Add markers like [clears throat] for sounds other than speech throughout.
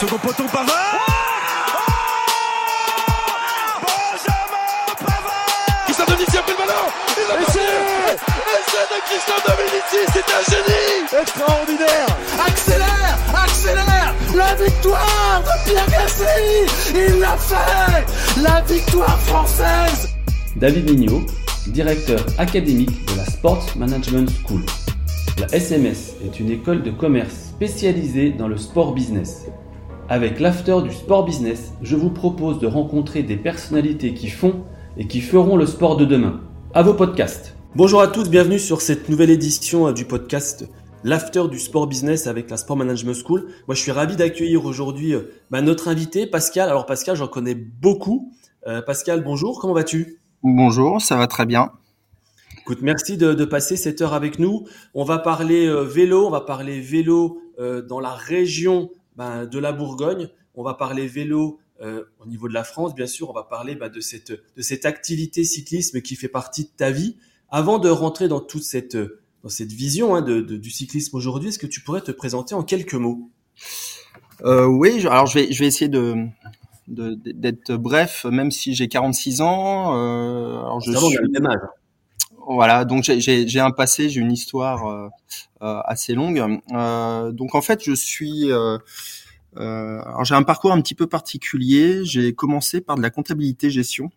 Second poteau Pavard. Benjamin Pavard. Christian Dominici a pris le ballon. Il Essai de Christian Dominici, c'est un génie. Extraordinaire. Accélère Accélère. La victoire de Pierre Gasly. Il l'a fait. La victoire française. David Mignot, directeur académique de la Sports Management School. La SMS est une école de commerce spécialisée dans le sport business. Avec l'after du sport business, je vous propose de rencontrer des personnalités qui font et qui feront le sport de demain. À vos podcasts. Bonjour à tous, bienvenue sur cette nouvelle édition euh, du podcast L'after du sport business avec la Sport Management School. Moi, je suis ravi d'accueillir aujourd'hui euh, bah, notre invité Pascal. Alors Pascal, j'en connais beaucoup. Euh, Pascal, bonjour, comment vas-tu? Bonjour, ça va très bien. Écoute, merci de, de, passer cette heure avec nous. On va parler euh, vélo, on va parler vélo euh, dans la région ben, de la Bourgogne. On va parler vélo euh, au niveau de la France, bien sûr. On va parler ben, de cette de cette activité cyclisme qui fait partie de ta vie. Avant de rentrer dans toute cette dans cette vision hein, de, de, du cyclisme aujourd'hui, est-ce que tu pourrais te présenter en quelques mots? Euh, Oui, alors je vais je vais essayer de d'être bref, même si j'ai 46 ans. Euh, alors je suis... le même âge. Voilà, donc j'ai un passé, j'ai une histoire euh, euh, assez longue. Euh, donc en fait, je suis, euh, euh, alors j'ai un parcours un petit peu particulier. J'ai commencé par de la comptabilité gestion,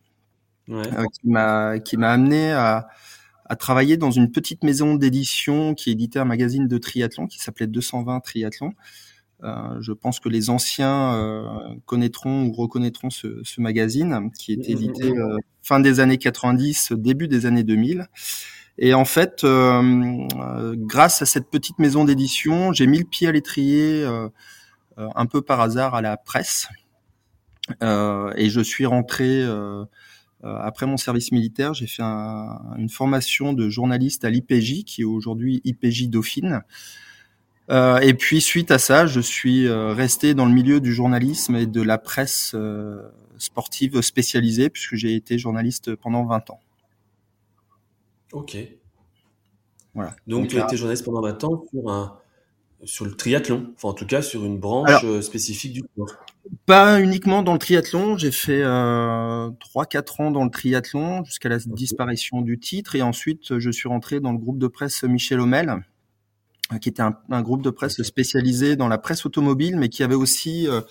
ouais. qui m'a qui m'a amené à, à travailler dans une petite maison d'édition qui éditait un magazine de triathlon qui s'appelait 220 Triathlon. Euh, je pense que les anciens euh, connaîtront ou reconnaîtront ce, ce, magazine qui était édité euh, fin des années 90, début des années 2000. Et en fait, grâce à cette petite maison d'édition, j'ai mis le pied à l'étrier un peu par hasard à la presse. et je suis rentré après mon service militaire. J'ai fait un, une formation de journaliste à l'IPJ, qui est aujourd'hui IPJ Dauphine. Euh, et puis suite à ça, je suis euh, resté dans le milieu du journalisme et de la presse euh, sportive spécialisée puisque j'ai été journaliste pendant 20 ans. Ok. Voilà. Donc, Donc tu as été journaliste pendant 20 ans sur un sur le triathlon, enfin en tout cas sur une branche Alors, spécifique du sport. Pas uniquement dans le triathlon, j'ai fait euh, 3-4 ans dans le triathlon jusqu'à la okay. disparition du titre et ensuite je suis rentré dans le groupe de presse Michel Homel qui était un, un, groupe de presse spécialisé dans la presse automobile, mais qui avait aussi euh,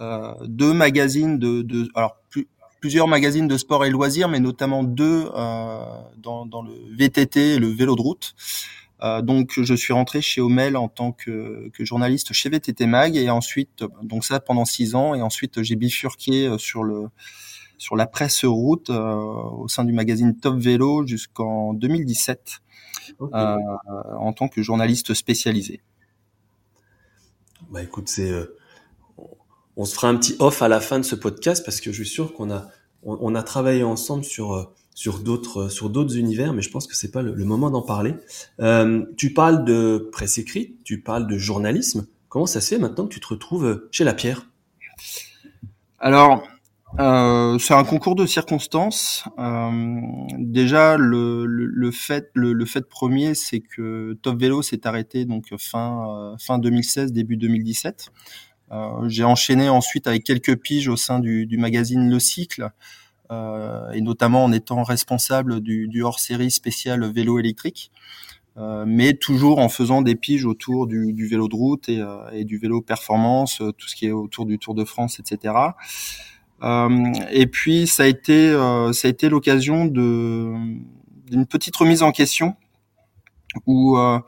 euh, deux magazines de, de alors plus, plusieurs magazines de sport et loisirs, mais notamment deux euh, dans, dans, le VTT et le vélo de route. Euh, donc je suis rentré chez Omel en tant que, que, journaliste chez VTT Mag et ensuite donc ça pendant six ans et ensuite j'ai bifurqué sur le sur la presse route euh, au sein du magazine Top Vélo jusqu'en 2017 okay. euh, en tant que journaliste spécialisé. Bah écoute, c'est euh, on se fera un petit off à la fin de ce podcast parce que je suis sûr qu'on a on, on, a travaillé ensemble sur euh, sur d'autres sur d'autres univers, mais je pense que c'est pas le, le moment d'en parler. Euh, tu parles de presse écrite, tu parles de journalisme. Comment ça se fait maintenant que tu te retrouves chez La Pierre? Alors, euh, c'est un concours de circonstances. Euh, déjà, le, fait, premier, c'est que Top Vélo s'est arrêté donc fin euh, fin 2016, début 2017. Euh, j'ai enchaîné ensuite avec quelques piges au sein du, magazine Le Cycle, euh, et notamment en étant responsable du, hors-série spécial vélo électrique. mais toujours en faisant des piges autour du, du vélo de route et, et, du vélo performance, tout ce qui est autour du Tour de France, etc. Euh, et puis ça a été euh, ça a été l'occasion de d'une petite remise en question où euh,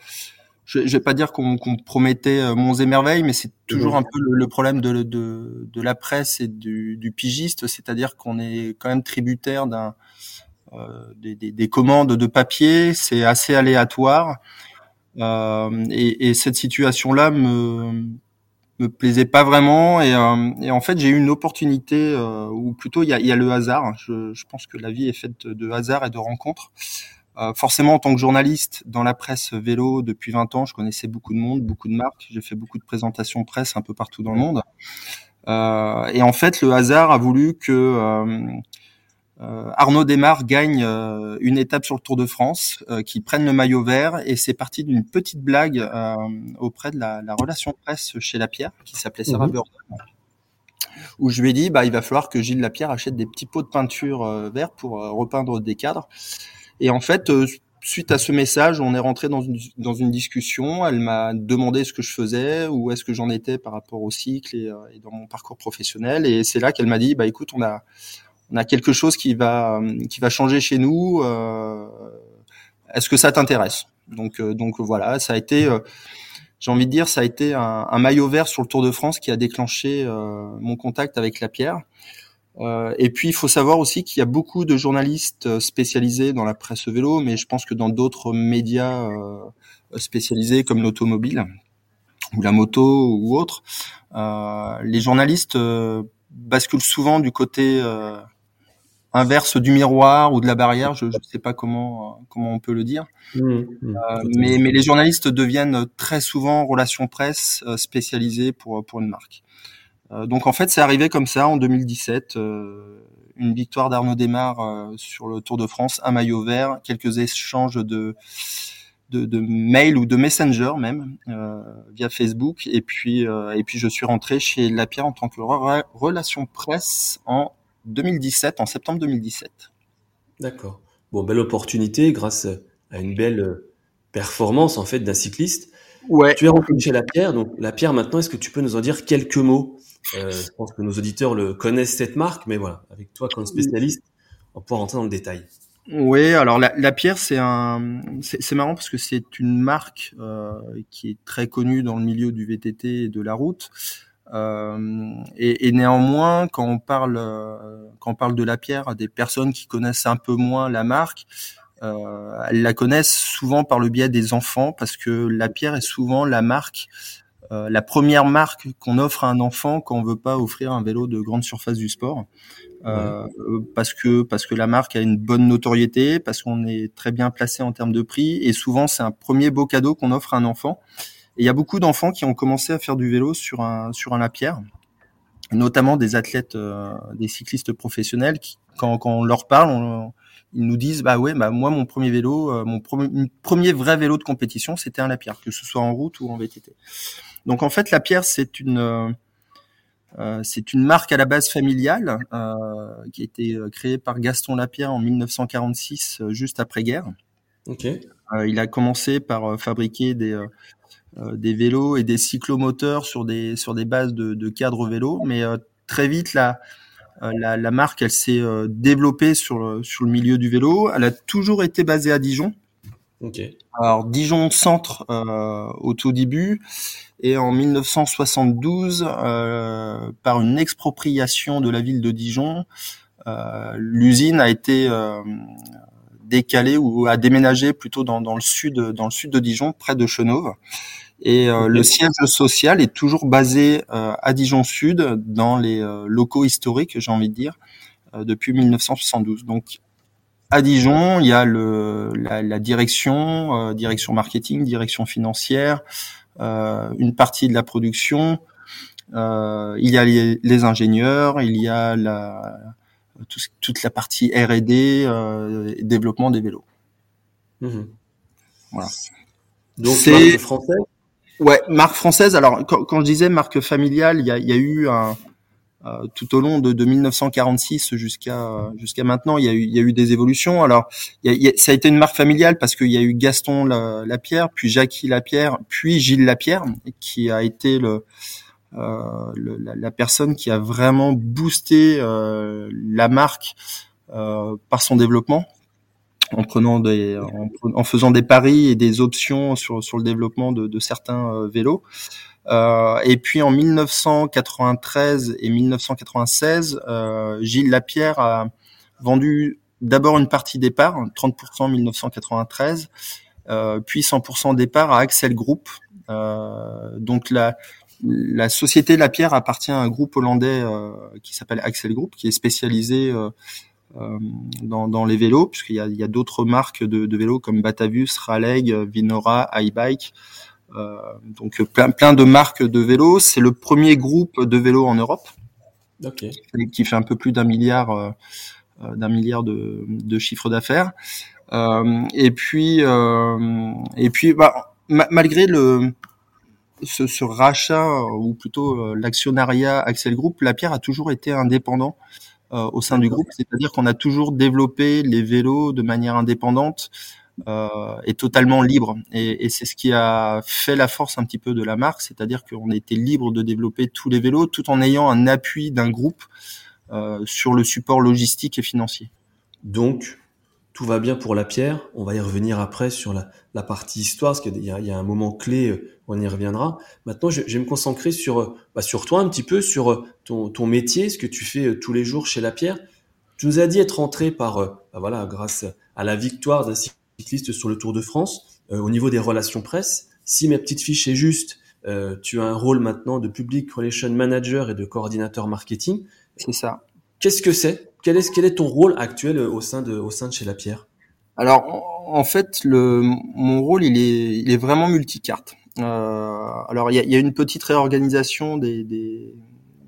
je, je vais pas dire qu'on qu promettait monts et merveilles, mais c'est toujours un peu le, le problème de, de, de, la presse et du, du pigiste, c'est-à-dire qu'on est quand même tributaire d'un euh, des, des, des, commandes de papier, c'est assez aléatoire. Euh, et, et, cette situation-là me me plaisait pas vraiment et, euh, et en fait j'ai eu une opportunité euh, ou plutôt il y a, le hasard je, je, pense que la vie est faite de hasard et de rencontres. Euh, forcément en tant que journaliste dans la presse vélo depuis 20 ans je connaissais beaucoup de monde beaucoup de marques. J'ai fait beaucoup de présentations presse un peu partout dans le monde. Euh, et en fait le hasard a voulu que Arnaud Desmar gagne euh, une étape sur le Tour de France, euh, qui prennent le maillot vert, et c'est parti d'une petite blague auprès de la, la, relation presse chez Lapierre, qui s'appelait Sarah mmh. où je lui ai dit, bah, il va falloir que Gilles Lapierre achète des petits pots de peinture vert pour repeindre des cadres. Et en fait, suite à ce message, on est rentré dans une, dans une discussion. Elle m'a demandé ce que je faisais, où est-ce que j'en étais par rapport au cycle et, et dans mon parcours professionnel. Et c'est là qu'elle m'a dit, bah écoute, on a on a quelque chose qui va qui va changer chez nous. Euh, est-ce que ça t'intéresse? Donc euh, donc voilà, ça a été euh, j'ai envie de dire, ça a été un, un, maillot vert sur le Tour de France qui a déclenché mon contact avec la pierre. et puis, il faut savoir aussi qu'il y a beaucoup de journalistes spécialisés dans la presse vélo, mais je pense que dans d'autres médias spécialisés comme l'automobile ou la moto ou autre, les journalistes basculent souvent du côté inverse du miroir ou de la barrière, je ne sais pas comment comment on peut le dire. Mmh, mmh. euh, mais, mais les journalistes deviennent très souvent relations presse euh, spécialisées pour pour une marque. Euh, donc en fait, c'est arrivé comme ça en 2017, euh, une victoire d'Arnaud Desmar euh, sur le Tour de France, un maillot vert, quelques échanges de de, de mail ou de messenger même via Facebook, et puis et puis je suis rentré chez Lapierre en tant que relation presse en 2017, en septembre 2017. D'accord. Bon, belle opportunité grâce à une belle performance en fait d'un cycliste. Ouais. Tu es rentré chez La Pierre, donc La Pierre maintenant, est-ce que tu peux nous en dire quelques mots? Euh, Je pense que nos auditeurs le connaissent cette marque, mais voilà, avec toi comme spécialiste, on pouvoir rentrer dans le détail. Oui, alors la, la Pierre, c'est un, c'est marrant parce que c'est une marque euh, qui est très connue dans le milieu du VTT et de la route. Euh, et, et, néanmoins, quand on parle euh, quand on parle de la pierre à des personnes qui connaissent un peu moins la marque, euh, elles la connaissent souvent par le biais des enfants parce que la pierre est souvent la marque, euh, la première marque qu'on offre à un enfant quand on veut pas offrir un vélo de grande surface du sport. Euh, parce que parce que la marque a une bonne notoriété, parce qu'on est très bien placé en termes de prix et souvent c'est un premier beau cadeau qu'on offre à un enfant. Et il y a beaucoup d'enfants qui ont commencé à faire du vélo sur un sur un lapierre, notamment des athlètes, euh, des cyclistes professionnels qui, quand, quand on leur parle, ils nous disent bah ouais bah moi mon premier vélo, euh, mon premier, premier vrai vélo de compétition, c'était un lapierre, que ce soit en route ou en VTT. Donc en fait, lapierre c'est une euh, c'est une marque à la base familiale euh, qui a été créée par Gaston Lapierre en 1946, juste après guerre. Ok. il a commencé par fabriquer des des vélos et des cyclomoteurs sur des sur des bases de, de cadres vélo, mais euh, très vite la, euh, la, la marque elle s'est développée sur le, sur le milieu du vélo. Elle a toujours été basée à Dijon. Okay. Alors Dijon centre euh, au tout début et en 1972 euh, par une expropriation de la ville de Dijon, euh, l'usine a été décalée ou a déménagé plutôt dans, dans, le sud dans le sud de Dijon près de Chenauve et euh, le siège social est toujours basé euh, à Dijon Sud, dans les euh, locaux historiques, j'ai envie de dire, depuis 1972. Donc à Dijon, il y a le, la, la direction, direction marketing, direction financière, une partie de la production. il y a les, les, ingénieurs, il y a la, tout, toute la partie R&D, développement des vélos. Mmh. Voilà. Donc c'est français Ouais, marque française. Alors quand, quand, je disais marque familiale, il y a, y a eu un, euh, tout au long de, de 1946 jusqu'à jusqu'à maintenant, il y, a eu, y a eu des évolutions. Alors, il y a, ça a été une marque familiale parce qu'il y a eu Gaston Lapierre, puis Jackie Lapierre, puis Gilles Lapierre, qui a été le, euh, le la, la, personne qui a vraiment boosté euh, la marque euh, par son développement en prenant des, en, faisant des paris et des options sur sur le développement de, de certains euh, vélos. Euh, et puis en 1993 et 1996, euh, Gilles Lapierre a vendu d'abord une partie des parts, 30% en 1993, puis 100% départ à Axel Group. donc la, la société La Pierre appartient à un groupe hollandais qui s'appelle Axel Group, qui est spécialisé dans, dans, les vélos, puisqu'il y a, y a d'autres marques de, de, vélos comme Batavus, Raleg, Vinora, iBike. Euh, donc plein, plein de marques de vélos. C'est le premier groupe de vélos en Europe, okay. qui fait un peu plus d'un milliard, euh, euh, d'un milliard de, de chiffre d'affaires. Euh, et puis, et puis, bah, malgré le ce, ce, rachat ou plutôt l'actionnariat Axel Group, la Pierre a toujours été indépendant au sein du groupe, c'est-à-dire qu'on a toujours développé les vélos de manière indépendante euh, est totalement libre. Et, et c'est ce qui a fait la force un petit peu de la marque, c'est-à-dire qu'on était libre de développer tous les vélos tout en ayant un appui d'un groupe euh, sur le support logistique et financier. Donc, tout va bien pour la pierre. On va y revenir après sur la, la partie histoire, parce qu'il y, y, a un moment clé, euh, on y reviendra. Maintenant, je, je vais me concentrer sur, euh, bah, sur toi un petit peu, sur euh, ton, ton métier, ce que tu fais tous les jours chez la pierre. Tu nous as dit être rentré par, bah, voilà, grâce à la victoire d'un cycliste sur le Tour de France. Euh, au niveau des relations presse, si mes petites fiches est juste, euh, tu as un rôle maintenant de public relation manager et de coordinateur marketing. C'est ça. Qu'est-ce que c'est quel est, quel est ton rôle actuel au sein de, au sein de chez La Pierre? Alors, en fait, le, mon rôle, il est, il est vraiment multicarte. Euh, alors, il y a, y a, une petite réorganisation des, des,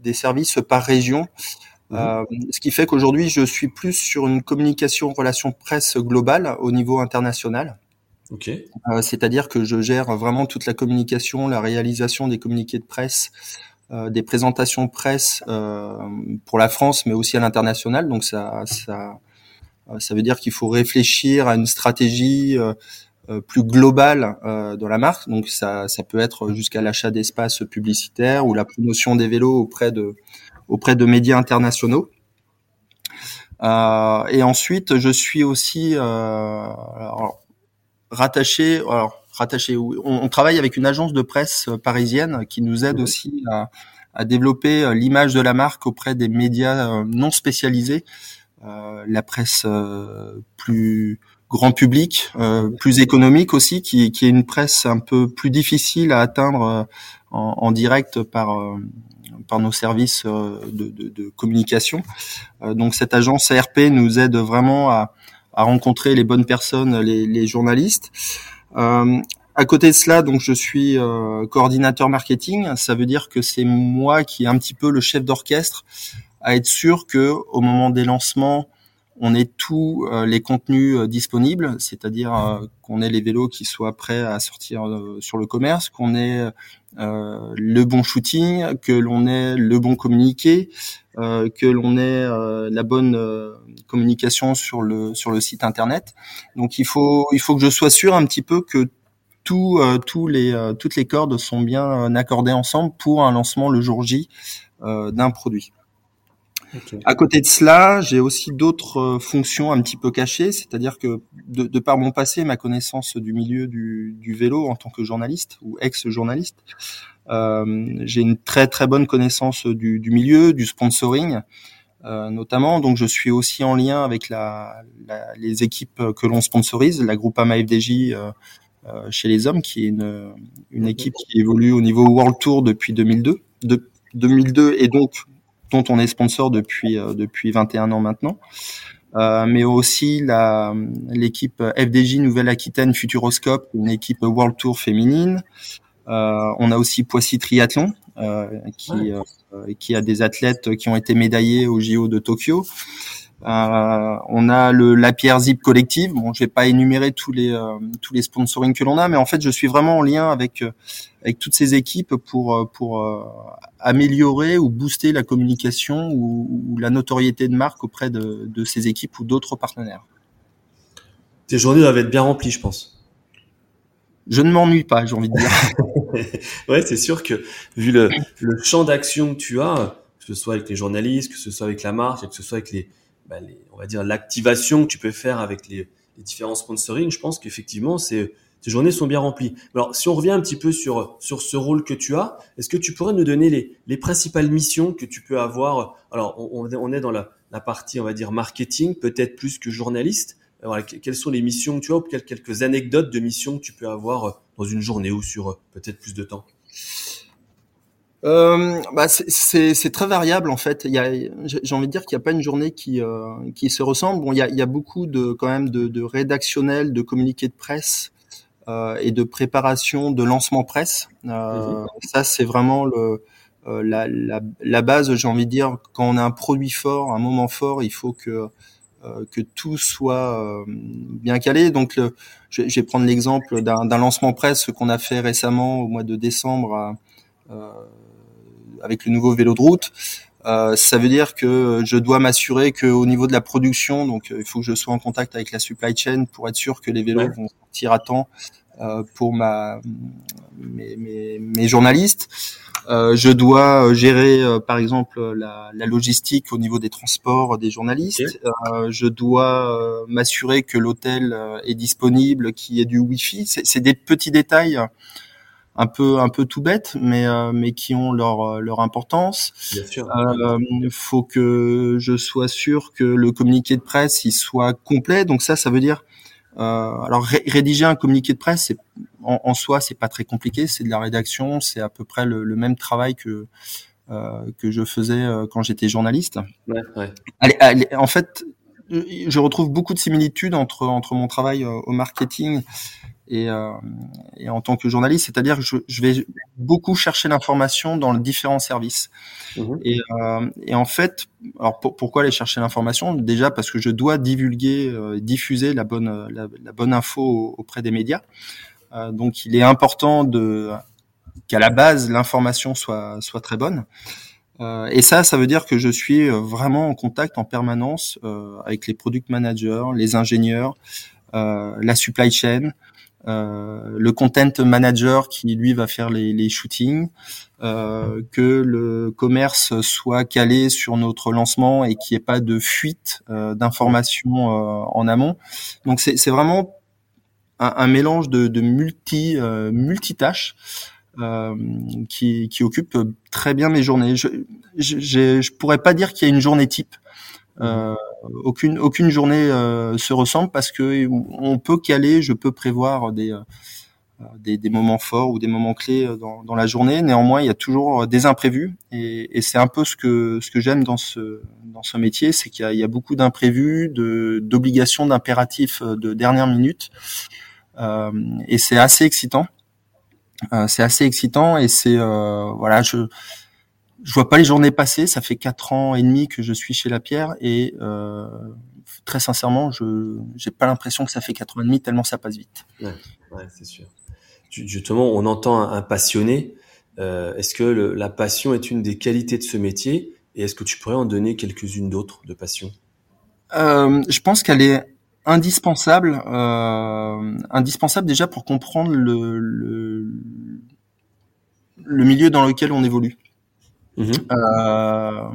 des services par région. Mhm. Euh, ce qui fait qu'aujourd'hui, je suis plus sur une communication relation presse globale au niveau international. Okay. Euh, C'est-à-dire que je gère vraiment toute la communication, la réalisation des communiqués de presse, euh, des présentations presse euh, pour la France, mais aussi à l'international. Donc ça, ça, euh, ça veut dire qu'il faut réfléchir à une stratégie euh, plus globale dans la marque. Donc ça, ça peut être jusqu'à l'achat d'espaces publicitaires ou la promotion des vélos auprès de auprès de médias internationaux. Euh, et ensuite, je suis aussi euh, rattaché. Alors, rattaché. On, on, travaille avec une agence de presse parisienne qui nous aide aussi à, à développer l'image de la marque auprès des médias euh, non spécialisés, euh, la presse euh, plus grand public, euh, plus économique aussi, qui, qui, est une presse un peu plus difficile à atteindre en, en direct par par nos services euh, de, de, de communication. Euh, donc cette agence ARP nous aide vraiment à, à rencontrer les bonnes personnes, les, les journalistes. Euh, à côté de cela, donc je suis euh, coordinateur marketing. Ça veut dire que c'est moi qui est un petit peu le chef d'orchestre à être sûr que au moment des lancements, on ait tous euh, les contenus euh, disponibles, c'est-à-dire euh, qu'on ait les vélos qui soient prêts à sortir sur le commerce, qu'on ait le bon shooting, que l'on ait le bon communiqué, que l'on ait la bonne communication sur le sur le site internet. Donc il faut il faut que je sois sûr un petit peu que tout, tous les toutes les cordes sont bien accordées ensemble pour un lancement le jour J d'un produit. Okay. À côté de cela, j'ai aussi d'autres euh, fonctions un petit peu cachées, c'est-à-dire que de, de, par mon passé, ma connaissance du milieu du, du vélo en tant que journaliste ou ex-journaliste, euh, j'ai une très très bonne connaissance du, du milieu, du sponsoring euh, notamment. Donc je suis aussi en lien avec la, la, les équipes que l'on sponsorise, la groupe AMA FDJ euh, euh, chez les hommes, qui est une, une équipe qui évolue au niveau World Tour depuis 2002. De, 2002 et donc dont on est sponsor depuis euh, depuis 21 ans maintenant. Euh, mais aussi la l'équipe FDJ Nouvelle-Aquitaine Futuroscope, une équipe World Tour féminine. Euh, on a aussi Poissy Triathlon, euh, qui, qui a des athlètes qui ont été médaillés au JO de Tokyo. Euh, on a le la pierre Zip collective. Bon, je vais pas énumérer tous les euh, tous les sponsoring que l'on a, mais en fait, je suis vraiment en lien avec euh, avec toutes ces équipes pour euh, pour améliorer ou booster la communication ou, ou, la notoriété de marque auprès de, de ces équipes ou d'autres partenaires. Tes journées doivent être bien remplies, je pense. Je ne m'ennuie pas, j'ai envie de dire. [laughs] ouais, c'est sûr que vu le, le champ d'action que tu as, que ce soit avec les journalistes, que ce soit avec la marque, que ce soit avec les, bah, les, on va dire l'activation que tu peux faire avec les, les différents sponsoring, je pense qu'effectivement ces, journées sont bien remplies. Alors si on revient un petit peu sur sur ce rôle que tu as, est-ce que tu pourrais nous donner les, les principales missions que tu peux avoir? Alors on, on est dans la, la partie on va dire marketing, peut-être plus que journaliste. voilà, quelles sont les missions que tu as ou quelques anecdotes de missions que tu peux avoir dans une journée ou sur peut-être plus de temps? Euh, bah c'est très variable en fait. J'ai envie de dire qu'il n'y a pas une journée qui, euh, qui se ressemble. Bon, il y a, y a, beaucoup de quand même de, de rédactionnel, de communiqués de presse euh, et de préparation de lancement presse. Euh, mhm. Ça, c'est vraiment le, euh, la, la, la, base. J'ai envie de dire quand on a un produit fort, un moment fort, il faut que euh, que tout soit bien calé. Donc, le, je, je, vais prendre l'exemple d'un lancement presse qu'on a fait récemment au mois de décembre. À, avec le nouveau vélo de route. Euh, ça veut dire que je dois m'assurer qu'au niveau de la production, donc euh, il faut que je sois en contact avec la supply chain pour être sûr que les vélos vont sortir à temps euh, pour ma mes, mes, mes journalistes. Euh, je dois gérer, euh, par exemple, la, la, logistique au niveau des transports des journalistes. Euh, je dois m'assurer que l'hôtel est disponible, qu'il y ait du Wi-Fi. C'est des petits détails un peu un peu tout bête, mais euh, mais qui ont leur euh, leur importance. Bien sûr. Euh, faut que je sois sûr que le communiqué de presse il soit complet. Donc ça, ça veut dire euh, alors rédiger un communiqué de presse, c'est en, en, soi c'est pas très compliqué, c'est de la rédaction, c'est à peu près le, le même travail que euh, que je faisais quand j'étais journaliste. Ouais, ouais. Allez, allez, en fait, je retrouve beaucoup de similitudes entre entre mon travail au marketing et, euh, et, en tant que journaliste, c'est-à-dire que je, je, vais beaucoup chercher l'information dans les différents services. Mmh. Et, euh, et, en fait, alors pourquoi aller chercher l'information? Déjà parce que je dois divulguer, euh, diffuser la bonne, la, la, bonne info auprès des médias. Euh, donc, il est important de qu'à la base l'information soit soit très bonne. Euh, et ça, ça veut dire que je suis vraiment en contact en permanence avec les product managers, les ingénieurs, la supply chain, euh, le content manager qui lui va faire les, les shootings, euh, que le commerce soit calé sur notre lancement et qu'il n'y ait pas de fuite euh, d'informations euh, en amont. Donc c'est vraiment un, un, mélange de, de multi euh, multitâches. Euh, qui, qui occupe très bien mes journées. Je, je, je pourrais pas dire qu'il y a une journée type. Euh, aucune aucune journée euh, se ressemble parce que on peut caler, je peux prévoir des euh, des, des, moments forts ou des moments clés dans, dans, la journée. Néanmoins, il y a toujours des imprévus et, et c'est un peu ce que ce que j'aime dans ce dans ce métier, c'est qu'il y, y, a beaucoup d'imprévus, de d'obligations, d'impératifs de dernière minute, euh, et c'est assez excitant. Euh, c'est assez excitant et c'est voilà, je je vois pas les journées passer. Ça fait quatre ans et demi que je suis chez La Pierre et euh, très sincèrement, je j'ai pas l'impression que ça fait quatre ans et demi tellement ça passe vite. Ouais, ouais c'est sûr. Justement, on entend un, passionné. Euh, est-ce que le, la passion est une des qualités de ce métier et est-ce que tu pourrais en donner quelques-unes d'autres de passion? Euh, Je pense qu'elle est indispensable, euh, indispensable déjà pour comprendre le, le, le milieu dans lequel on évolue. Mhm. Euh,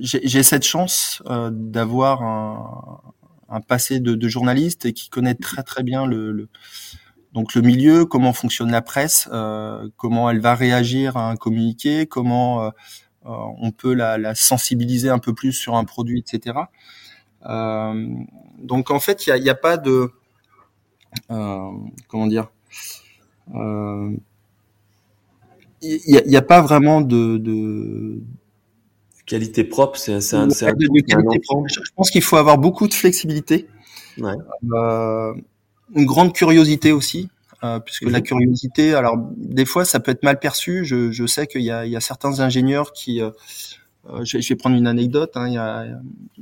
j'ai cette chance euh, d'avoir un, un, passé de, de, journaliste et qui connaît très très bien le, le, donc le milieu, comment fonctionne la presse, euh, comment elle va réagir à un communiqué, comment euh, euh, on peut la, la, sensibiliser un peu plus sur un produit, etc. donc en fait, il n'y a, a, pas de comment dire il n'y a, a, pas vraiment de, de... qualité propre. C'est un, un, Je pense qu'il faut avoir beaucoup de flexibilité, ouais. euh, une grande curiosité aussi, euh, puisque la curiosité, alors des fois ça peut être mal perçu. Je, je sais qu'il y y a certains ingénieurs qui euh, euh je, vais prendre une anecdote. Hein,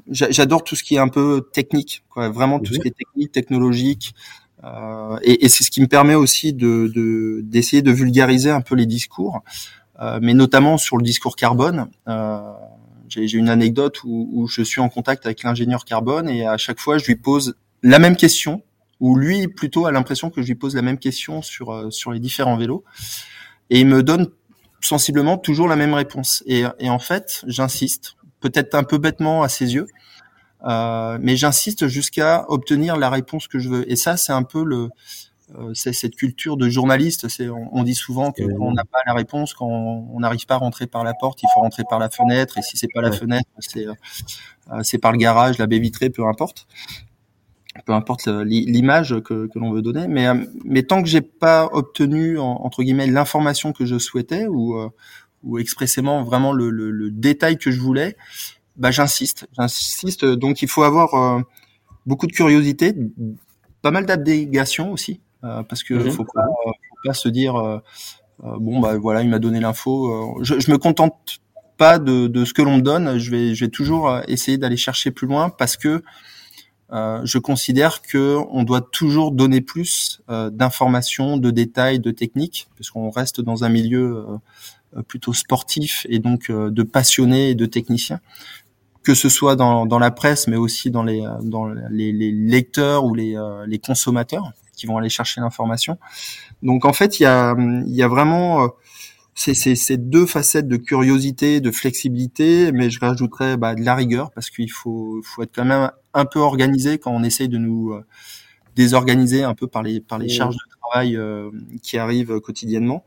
J'adore tout ce qui est un peu technique, quoi, vraiment tout ce qui est technique, technologique. Euh, et, c'est ce qui me permet aussi de d'essayer de, vulgariser un peu les discours, euh, mais notamment sur le discours carbone. Euh, j'ai une anecdote où, je suis en contact avec l'ingénieur carbone et à chaque fois je lui pose la même question, ou lui plutôt a l'impression que je lui pose la même question sur sur les différents vélos, et il me donne sensiblement toujours la même réponse. Et en fait, j'insiste, peut-être un peu bêtement à ses yeux, euh, mais j'insiste jusqu'à obtenir la réponse que je veux. Et ça, c'est un peu le, euh, c'est cette culture de journaliste. C'est, on, dit souvent que quand on n'a pas la réponse, quand on n'arrive pas à rentrer par la porte, il faut rentrer par la fenêtre. Et si c'est pas la fenêtre, c'est, euh, c'est par le garage, la baie vitrée, peu importe. peu importe l'image que, que l'on veut donner. Mais, mais tant que j'ai pas obtenu entre guillemets l'information que je souhaitais ou, ou expressément vraiment le, le, le, détail que je voulais, bah j'insiste, j'insiste. Donc il faut avoir beaucoup de curiosité, pas mal d'abnégation aussi, parce que mhm. faut, pas, faut pas se dire bon bah voilà il m'a donné l'info. je, je me contente pas de, de ce que l'on me donne, je vais, je vais toujours euh, essayer d'aller chercher plus loin parce que euh, je considère que on doit toujours donner plus euh, d'informations, de détails, de techniques, puisqu'on reste dans un milieu euh, plutôt sportif et donc de passionnés et de techniciens, que ce soit dans, dans la presse, mais aussi dans les, dans les, les lecteurs ou les, les consommateurs qui vont aller chercher l'information. Donc en fait, il y a, y a vraiment c'est ces deux facettes de curiosité, de flexibilité, mais je rajouterais bah, de la rigueur parce qu'il faut, faut être quand même un peu organisé quand on essaye de nous euh, désorganiser un peu par les par les charges de travail euh, qui arrivent quotidiennement.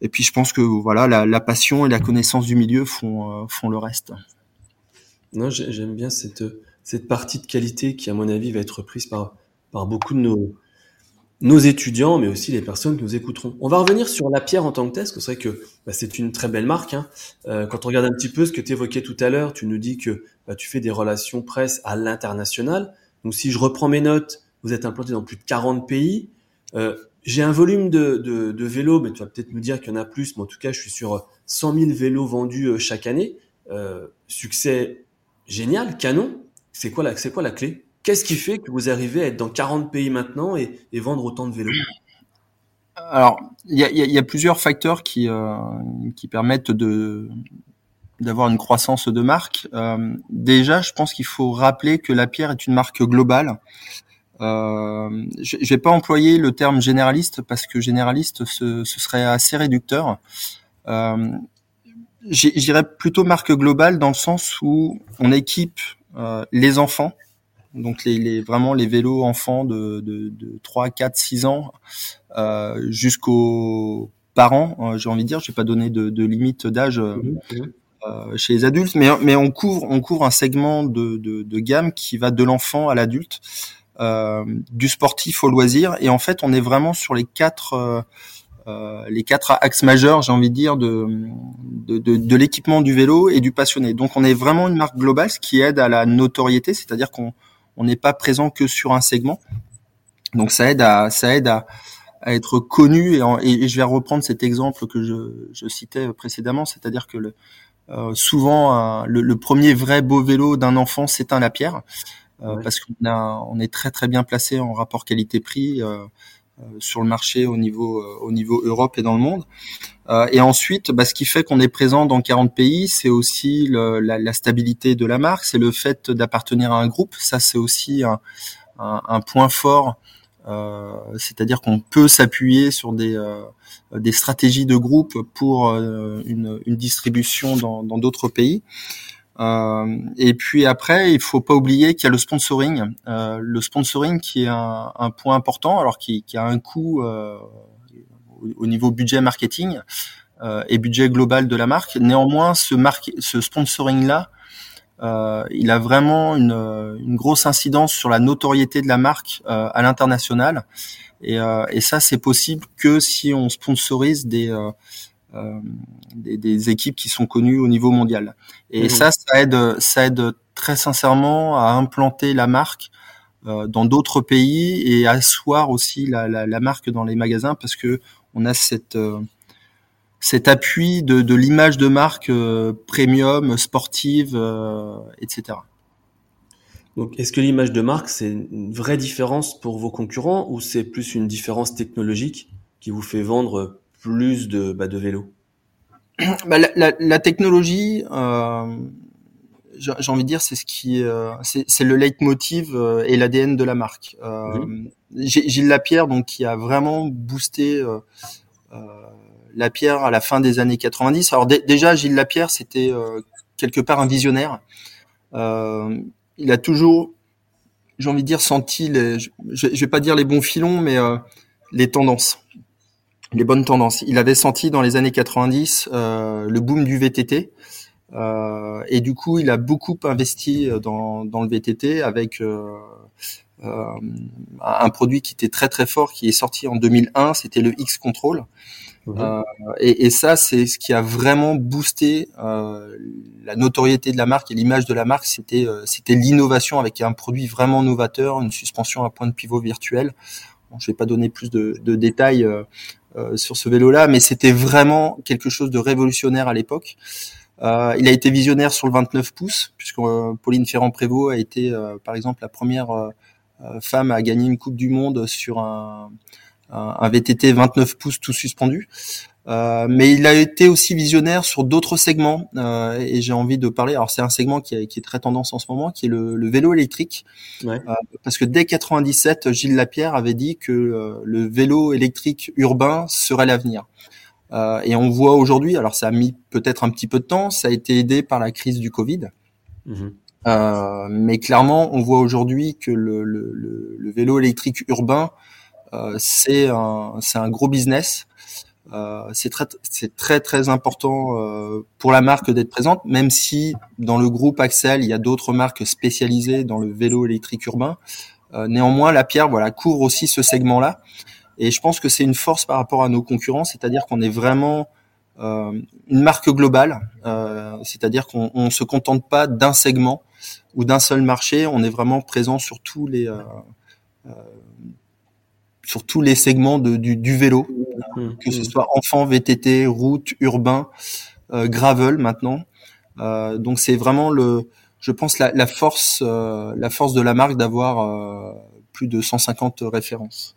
Et puis je pense que voilà la, la passion et la connaissance du milieu font euh, font le reste. Non, j'aime bien cette cette partie de qualité qui à mon avis va être prise par par beaucoup de nos nos étudiants, mais aussi les personnes que nous écouteront. On va revenir sur la pierre en tant que telle, parce que c'est vrai que bah, c'est une très belle marque. Hein. Euh, quand on regarde un petit peu ce que tu évoquais tout à l'heure, tu nous dis que bah, tu fais des relations presse à l'international. Donc si je reprends mes notes, vous êtes implanté dans plus de 40 pays. Euh, j'ai un volume de, de, vélos, mais tu vas peut-être me dire qu'il y en a plus, mais en tout cas, je suis sur 100 000 vélos vendus euh, chaque année. Succès génial, canon. C'est quoi la, quoi la clé? Qu'est-ce qui fait que vous arrivez à être dans 40 pays maintenant et, vendre autant de vélos? Alors, il y a, plusieurs facteurs qui, euh, qui permettent de d'avoir une croissance de marque. Euh, déjà, je pense qu'il faut rappeler que la pierre est une marque globale. Euh, je, vais pas employer le terme généraliste parce que généraliste ce, serait assez réducteur. J'irais plutôt marque globale dans le sens où on équipe les enfants. Donc les, les, vraiment les vélos enfants de, de, de 3, 4, 6 ans euh, jusqu'aux parents, euh, j'ai envie de dire, j'ai pas donné de, de limite d'âge euh, mhm, mhm. euh, chez les adultes, mais, mais on couvre on couvre un segment de, de, de gamme qui va de l'enfant à l'adulte, euh, du sportif au loisir, et en fait on est vraiment sur les quatre euh, les quatre axes majeurs, j'ai envie de dire, de, de, de, de l'équipement du vélo et du passionné. Donc on est vraiment une marque globale, ce qui aide à la notoriété, c'est-à-dire qu'on on n'est pas présent que sur un segment. Donc ça aide à ça aide à, être connu et, et, je vais reprendre cet exemple que je, je citais précédemment, c'est-à-dire que le, euh, souvent le, premier vrai beau vélo d'un enfant c'est un Lapierre euh, parce qu'on on est très très bien placé en rapport qualité-prix. Euh, sur le marché au niveau euh, au niveau Europe et dans le monde. Euh, et ensuite, bah, ce qui fait qu'on est présent dans 40 pays, c'est aussi le, la, la, stabilité de la marque, c'est le fait d'appartenir à un groupe. Ça, c'est aussi un, un, un, point fort. Euh, c'est-à-dire qu'on peut s'appuyer sur des, euh, des stratégies de groupe pour une, une, distribution dans d'autres pays. Euh, et puis après, il faut pas oublier qu'il y a le sponsoring. Euh, le sponsoring qui est un, un point important, alors qui, qui, a un coût euh, au, niveau budget marketing euh, et budget global de la marque. Néanmoins, ce, ce sponsoring-là, euh, il a vraiment une, une, grosse incidence sur la notoriété de la marque à l'international. Et, et, ça, c'est possible que si on sponsorise des des, des, équipes qui sont connues au niveau mondial. Et mmh. ça, ça aide, ça aide très sincèrement à implanter la marque euh, dans d'autres pays et asseoir aussi la, la, la, marque dans les magasins parce que on a cette euh, cet appui de, de l'image de marque euh, premium, sportive, euh, etc. Donc, est-ce que l'image de marque c'est une vraie différence pour vos concurrents ou c'est plus une différence technologique qui vous fait vendre plus de, bah, de vélos [clears throat] bah, la, la, la, technologie, euh, j'ai envie de dire, c'est ce qui, euh, c'est le leitmotiv euh, et l'ADN de la marque. Mhm. Gilles Lapierre, donc, qui a vraiment boosté Lapierre à la fin des années 90. Alors déjà, Gilles Lapierre, c'était quelque part un visionnaire. il a toujours, j'ai envie de dire, senti, les, je, je vais pas dire les bons filons, mais les tendances les bonnes tendances. Il avait senti dans les années 90 euh, le boom du VTT. Euh, et du coup, il a beaucoup investi dans, dans le VTT avec euh, un produit qui était très très fort, qui est sorti en 2001, c'était le X Control. Euh, et, et, ça, c'est ce qui a vraiment boosté euh, la notoriété de la marque et l'image de la marque. C'était euh, c'était l'innovation avec un produit vraiment novateur, une suspension à point de pivot virtuel. Bon, je vais pas donner plus de, de détails euh, euh, sur ce vélo-là, mais c'était vraiment quelque chose de révolutionnaire à l'époque. il a été visionnaire sur le 29 pouces, puisque Pauline Ferrand-Prévot a été, par exemple, la première femme à gagner une Coupe du Monde sur un un VTT 29 pouces tout suspendu. Euh, mais il a été aussi visionnaire sur d'autres segments euh, et j'ai envie de parler. Alors c'est un segment qui, est très tendance en ce moment, qui est le, vélo électrique, ouais. euh, parce que dès 97, Gilles Lapierre avait dit que euh, le vélo électrique urbain serait l'avenir. Euh, et on voit aujourd'hui, alors ça a mis peut-être un petit peu de temps, ça a été aidé par la crise du Covid. Mmh. mais clairement, on voit aujourd'hui que le, le, le, vélo électrique urbain euh, c'est un, c'est un gros business. Euh, c'est très, c'est très très important euh, pour la marque d'être présente, même si dans le groupe Axel il y a d'autres marques spécialisées dans le vélo électrique urbain. néanmoins, la pierre voilà couvre aussi ce segment-là, et je pense que c'est une force par rapport à nos concurrents, c'est-à-dire qu'on est vraiment euh, une marque globale, euh, c'est-à-dire qu'on on se contente pas d'un segment ou d'un seul marché, on est vraiment présent sur tous les euh, sur tous les segments de, du, du, vélo, mmh. que ce soit enfant, VTT, route, urbain, euh, gravel maintenant. Euh, donc c'est vraiment le, je pense la, la force, euh, la force de la marque d'avoir plus de 150 références.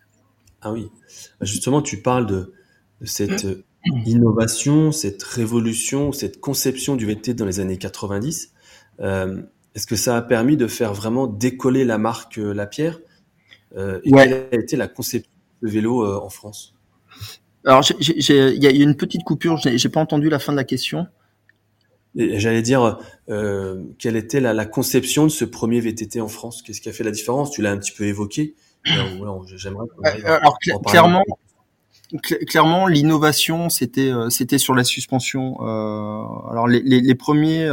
Ah oui, bah, justement tu parles de, de cette innovation, cette révolution, cette conception du VTT dans les années 90. Euh, Est-ce que ça a permis de faire vraiment décoller la marque La Pierre? Euh, et quelle a été la conception de vélo euh, en France? Alors, il y a une petite coupure, j'ai pas entendu la fin de la question. J'allais dire, euh, quelle était la, la, conception de ce premier VTT en France? Qu'est-ce qui a fait la différence? Tu l'as un petit peu évoqué. J'aimerais. Alors clairement, clairement, l'innovation, c'était c'était sur la suspension. Euh, alors les, les, les premiers,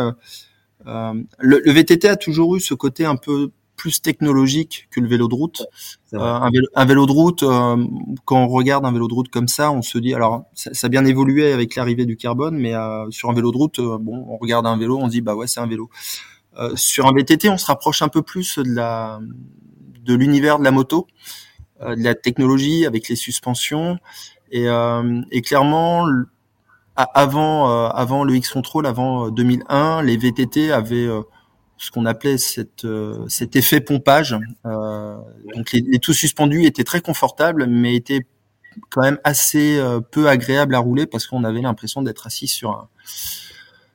euh, le, le, VTT a toujours eu ce côté un peu plus technologique que le vélo de route. Euh, un, vélo, un, vélo, de route, euh, quand on regarde un vélo de route comme ça, on se dit, alors ça, ça a bien évolué avec l'arrivée du carbone, mais euh, sur un vélo de route, bon, on regarde un vélo, on se dit, bah ouais, c'est un vélo. sur un VTT, on se rapproche un peu plus de la de l'univers de la moto, de la technologie avec les suspensions, et, et clairement, avant avant le X Control, avant 2001, les VTT avaient ce qu'on appelait cette, euh, cet effet pompage. Euh, donc les, les, tout suspendus étaient très confortables, mais étaient quand même assez euh, peu agréables à rouler parce qu'on avait l'impression d'être assis sur un,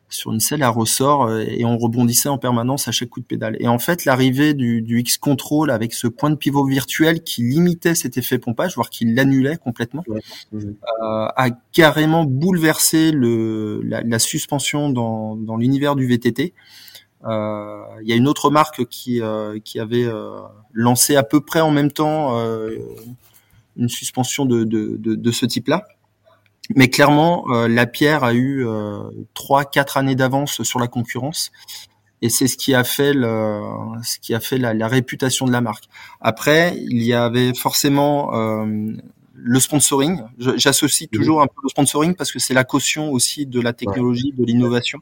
sur une selle à ressort et on rebondissait en permanence à chaque coup de pédale. Et en fait, l'arrivée du, du X-Control avec ce point de pivot virtuel qui limitait cet effet pompage, voire qui l'annulait complètement, euh, a carrément bouleversé le, la, la suspension dans, dans l'univers du VTT. Euh, il y a une autre marque qui, euh, qui avait euh, lancé à peu près en même temps une suspension de, de, de, de ce type-là. Mais clairement, la pierre a eu trois, quatre années d'avance sur la concurrence, et c'est ce qui a fait le, ce qui a fait la, la, réputation de la marque. Après, il y avait forcément euh, le sponsoring. J'associe toujours un peu le sponsoring parce que c'est la caution aussi de la technologie, de l'innovation.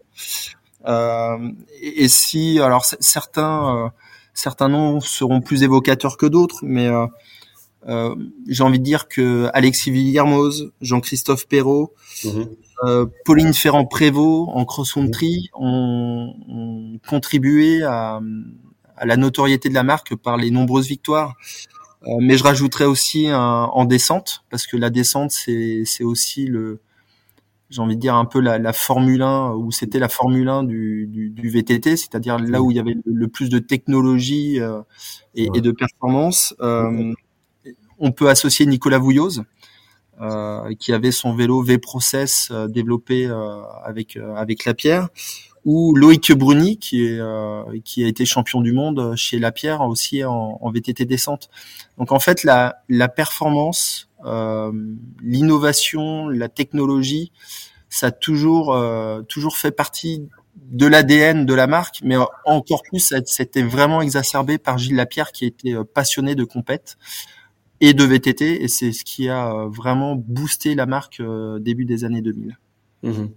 Euh, et, si, alors certains, euh, certains noms seront plus évocateurs que d'autres, mais euh, j'ai envie de dire que Alexis Villermoz, Jean-Christophe Perrault, mhm. euh, Pauline Ferrand-Prévot en cross-country ont, ont, contribué à, à, la notoriété de la marque par les nombreuses victoires. Euh, mais je rajouterais aussi un, en descente, parce que la descente, c'est aussi le, j'ai envie de dire un peu la, la Formule 1 où c'était la Formule 1 du, du, du VTT, c'est-à-dire là où il y avait le, plus de technologie euh, et, et, de performance. Euh, on peut associer Nicolas Vouilloz, euh, qui avait son vélo V-Process euh, développé euh, avec avec Lapierre, ou Loïc Bruni qui est qui a été champion du monde chez Lapierre aussi en, en VTT descente. Donc en fait la la performance euh, l'innovation, la technologie, ça a toujours, euh, toujours fait partie de l'ADN de la marque, mais encore plus, c'était vraiment exacerbé par Gilles Lapierre qui était passionné de compète et de VTT, et c'est ce qui a vraiment boosté la marque début des années 2000. Mhm.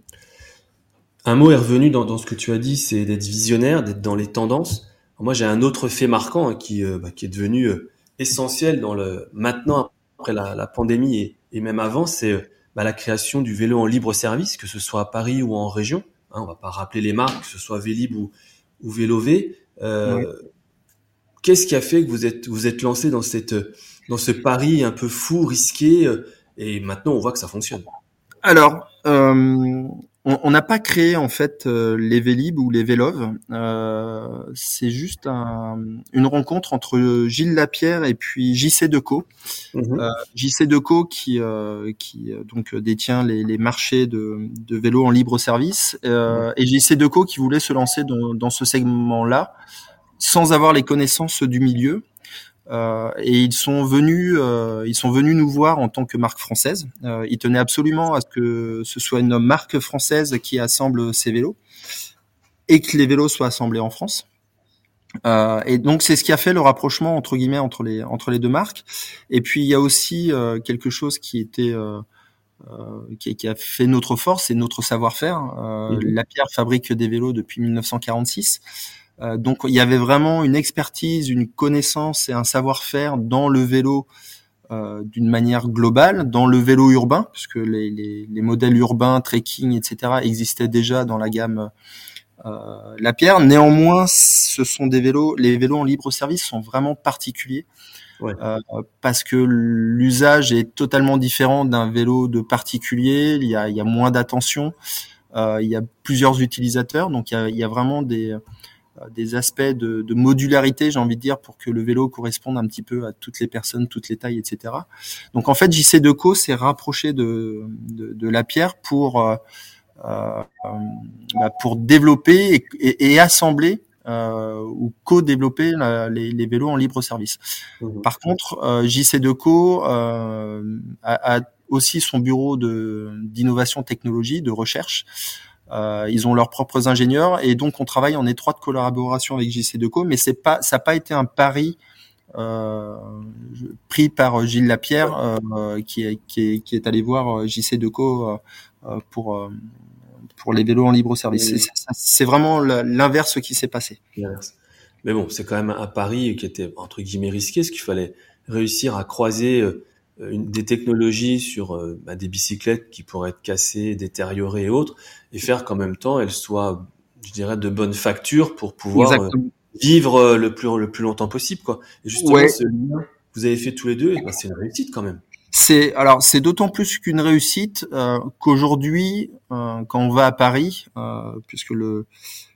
Un mot est revenu dans, ce que tu as dit, c'est d'être visionnaire, d'être dans les tendances. moi, j'ai un autre fait marquant hein, qui, bah, qui est devenu essentiel dans le maintenant après la, pandémie et, et, même avant, c'est bah, la création du vélo en libre service, que ce soit à Paris ou en région. Hein, on va pas rappeler les marques, que ce soit Vélib ou, ou Vélové. Euh, Qu'est-ce qui a fait que vous êtes vous êtes lancé dans cette dans ce pari un peu fou, risqué, euh, et maintenant on voit que ça fonctionne? Alors, euh, on n'a pas créé en fait euh, les Vélib ou les Vélov. Euh, c'est juste un, une rencontre entre Gilles Lapierre et puis JC Deco. Mhm. Euh, JC Deco qui euh, qui donc détient les, les marchés de, de vélos en libre service mhm. et JC Deco qui voulait se lancer dans, dans ce segment-là sans avoir les connaissances du milieu. Euh, et ils sont venus, euh, ils sont venus nous voir en tant que marque française. Euh, ils tenaient absolument à ce que ce soit une marque française qui assemble ces vélos et que les vélos soient assemblés en France. Euh, et donc c'est ce qui a fait le rapprochement entre guillemets entre les entre les deux marques. Et puis il y a aussi euh, quelque chose qui était euh, qui, qui, a fait notre force et notre savoir-faire. Mhm. La Pierre fabrique des vélos depuis 1946. Euh, donc il y avait vraiment une expertise, une connaissance et un savoir-faire dans le vélo euh, d'une manière globale, dans le vélo urbain, puisque les, les, les, modèles urbains, trekking, etc. existaient déjà dans la gamme euh, La Pierre. Néanmoins, ce sont des vélos, les vélos en libre service sont vraiment particuliers. Ouais. Euh, parce que l'usage est totalement différent d'un vélo de particulier. Il y a, il y a moins d'attention. Euh, il y a plusieurs utilisateurs, donc il y a, il y a vraiment des, des aspects de, de modularité, j'ai envie de dire, pour que le vélo corresponde un petit peu à toutes les personnes, toutes les tailles, etc. Donc en fait, JC Deco s'est rapproché de, de, de, la pierre pour euh, euh, bah, pour développer et, et, et assembler euh, ou co-développer les, les, vélos en libre service. Mmh. Par contre, euh, JC Deco euh, a, a, aussi son bureau de d'innovation technologie, de recherche, ils ont leurs propres ingénieurs et donc on travaille en étroite collaboration avec JC Deco, mais c'est pas, ça n'a pas été un pari euh, pris par Gilles Lapierre euh, qui, est, qui, est, qui, est, allé voir JC Deco euh, pour pour les vélos en libre service. C'est vraiment l'inverse qui s'est passé. Mais bon, c'est quand même un pari qui était entre guillemets risqué, ce qu'il fallait réussir à croiser euh, une, des technologies sur euh, bah, des bicyclettes qui pourraient être cassées, détériorées et autres, et faire qu'en même temps elles soient, je dirais, de bonne facture pour pouvoir euh, vivre le plus le plus longtemps possible, quoi. Et justement, ce lien vous avez fait tous les deux, bah, c'est une réussite quand même. C'est alors c'est d'autant plus qu'une réussite euh, qu'aujourd'hui, euh, quand on va à Paris, euh, puisque le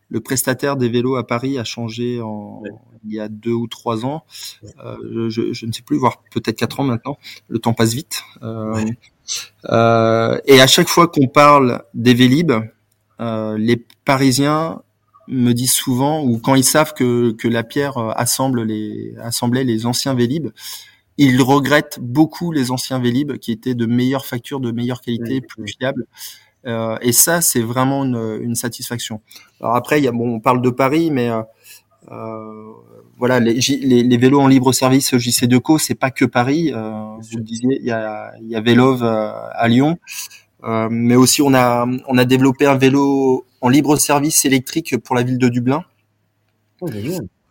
le prestataire des vélos à Paris a changé en, il y a deux ou trois ans. Euh, je, je, ne sais plus, voire peut-être quatre ans maintenant. Le temps passe vite. Euh, euh, et à chaque fois qu'on parle des Vélib, euh, les Parisiens me disent souvent, ou quand ils savent que, que la pierre assemble les, assemblait les anciens Vélib, ils regrettent beaucoup les anciens Vélib qui étaient de meilleure facture, de meilleure qualité, plus fiables. Euh, et ça, c'est vraiment une, une, satisfaction. Alors après, y a, bon, on parle de Paris, mais euh, euh voilà, les, les, les, vélos en libre service JC Deco, c'est pas que Paris. Euh, vous le disiez, il y a, y a Vélove euh, à Lyon, euh, mais aussi on a on a développé un vélo en libre service électrique pour la ville de Dublin. Oh,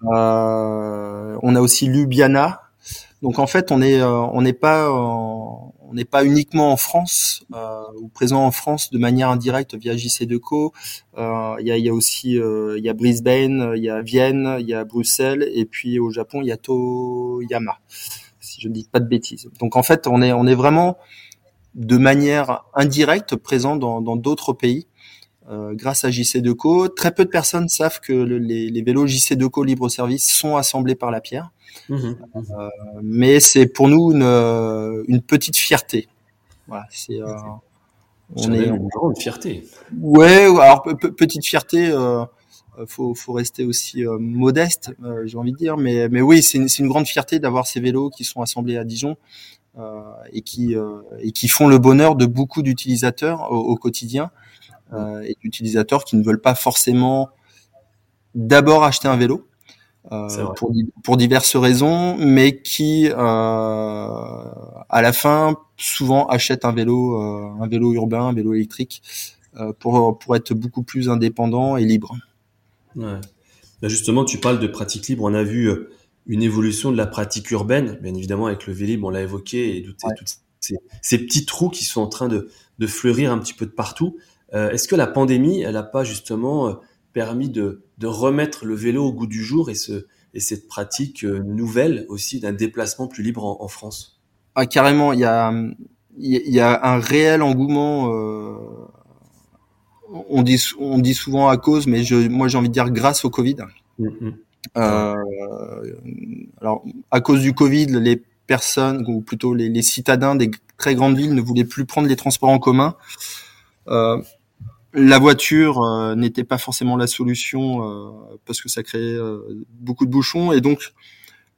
on a aussi Ljubljana. Donc en fait, on est on n'est pas on n'est pas uniquement en France euh, ou présent en France de manière indirecte via JC Deco. Euh, il y, a, y, a, aussi euh, il y a Brisbane, il y a Vienne, il y a Bruxelles et puis au Japon il y a Toyama, si je ne dis pas de bêtises. Donc en fait on est on est vraiment de manière indirecte présent dans d'autres pays. Euh, grâce à JC Deco, très peu de personnes savent que le, les, les, vélos JC Deco libre service sont assemblés par la pierre. Mhm. Euh, mais c'est pour nous une, euh, une petite fierté. Voilà, c'est euh, on est une grande fierté. Ouais, alors petite fierté. Euh, faut, faut rester aussi modeste, j'ai envie de dire. Mais, mais oui, c'est une, une, grande fierté d'avoir ces vélos qui sont assemblés à Dijon et qui et qui font le bonheur de beaucoup d'utilisateurs au, au, quotidien. Euh, et d'utilisateurs qui ne veulent pas forcément d'abord acheter un vélo euh, pour, pour diverses raisons, mais qui euh, à la fin souvent achètent un vélo, un vélo urbain, un vélo électrique pour pour être beaucoup plus indépendant et libre. Ouais. Bah, justement, tu parles de pratique libre. On a vu une évolution de la pratique urbaine, bien évidemment avec le Vélib, on l'a évoqué, et toutes ces, ces, petits trous qui sont en train de, de fleurir un petit peu de partout. Euh, Est-ce que la pandémie, elle n'a pas justement euh, permis de, de, remettre le vélo au goût du jour et, ce, et cette pratique euh, nouvelle aussi d'un déplacement plus libre en, en France? Ah, Carrément, il y a, y a un réel engouement. Euh, on dit, on dit souvent à cause, mais je, moi j'ai envie de dire grâce au Covid. Mmh. Euh, alors, à cause du Covid, les personnes, ou plutôt les, les, citadins des très grandes villes ne voulaient plus prendre les transports en commun. Euh, la voiture euh, n'était pas forcément la solution euh, parce que ça créait euh, beaucoup de bouchons et donc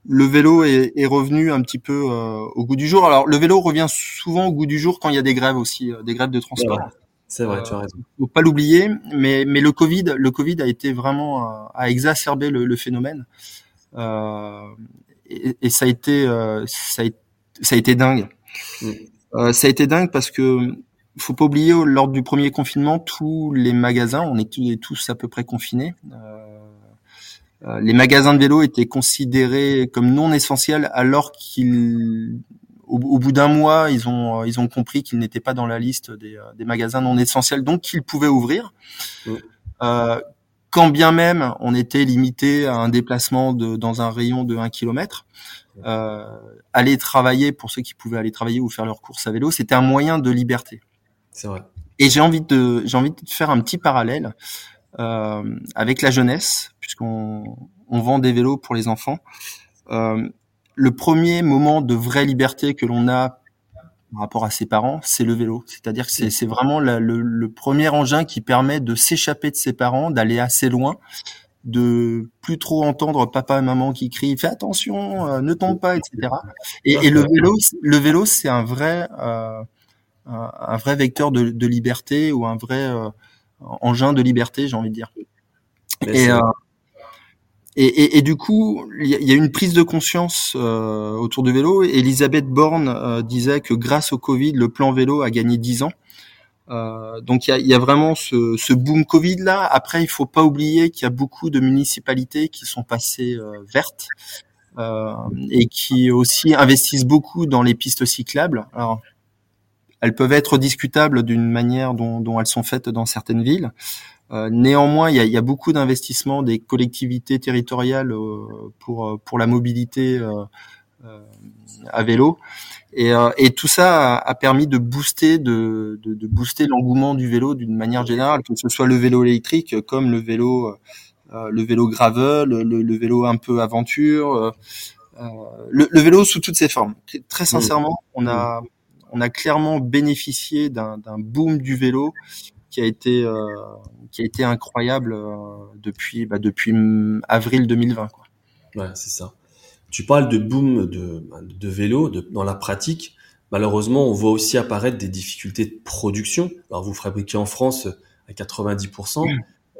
le vélo est, est revenu un petit peu au goût du jour. Alors le vélo revient souvent au goût du jour quand il y a des grèves aussi, des grèves de transport. C'est vrai, tu as raison. Faut pas l'oublier, mais mais le Covid, le Covid a été vraiment euh, a exacerbé le, le phénomène euh, et, et, ça a été euh, ça, a, ça a été dingue. Mm. Euh, ça a été dingue parce que faut pas oublier lors du premier confinement tous les magasins, on était tous à peu près confinés. Euh, les magasins de vélo étaient considérés comme non essentiels alors qu'ils au, bout d'un mois, ils ont ils ont compris qu'ils n'étaient pas dans la liste des, des, magasins non essentiels, donc qu'ils pouvaient ouvrir. Euh, quand bien même on était limité à un déplacement de, dans un rayon de 1 km, euh, aller travailler pour ceux qui pouvaient aller travailler ou faire leurs courses à vélo, c'était un moyen de liberté. Et j'ai envie de j'ai envie de faire un petit parallèle euh, avec la jeunesse, puisqu'on on vend des vélos pour les enfants. Euh, le premier moment de vraie liberté que l'on a par rapport à ses parents, c'est le vélo. C'est-à-dire que c'est vraiment le, premier engin qui permet de s'échapper de ses parents, d'aller assez loin, de plus trop entendre papa et maman qui crient "fais attention, euh, ne tombe pas", etc. Et, le vélo, le vélo, c'est un vrai, un vrai vecteur de, de, liberté ou un vrai euh, engin de liberté, j'ai envie de dire. Et, euh, et, et, et, du coup, il y, a une prise de conscience euh, autour du vélo. Elisabeth Borne euh, disait que grâce au Covid, le plan vélo a gagné 10 ans. Donc il y a, y a, vraiment ce, ce, boom Covid là. Après, il faut pas oublier qu'il y a beaucoup de municipalités qui sont passées vertes et qui aussi investissent beaucoup dans les pistes cyclables. Alors, elles peuvent être discutables d'une manière dont, dont, elles sont faites dans certaines villes. Euh, néanmoins, il y a, y a, beaucoup d'investissements des collectivités territoriales euh, pour euh, pour la mobilité à vélo. Et, et, tout ça a, permis de booster, de, de, de booster l'engouement du vélo d'une manière générale, que ce soit le vélo électrique comme le vélo, euh, le vélo gravel, le, le, vélo un peu aventure, euh, le, le, vélo sous toutes ses formes. Très sincèrement, on a, on a clairement bénéficié d'un boom du vélo qui a été euh, qui a été incroyable euh, depuis bah, depuis avril 2020 quoi. Ouais, c'est ça. Tu parles de boom de, de vélo de, dans la pratique. Malheureusement, on voit aussi apparaître des difficultés de production. Alors, vous fabriquez en France à 90%.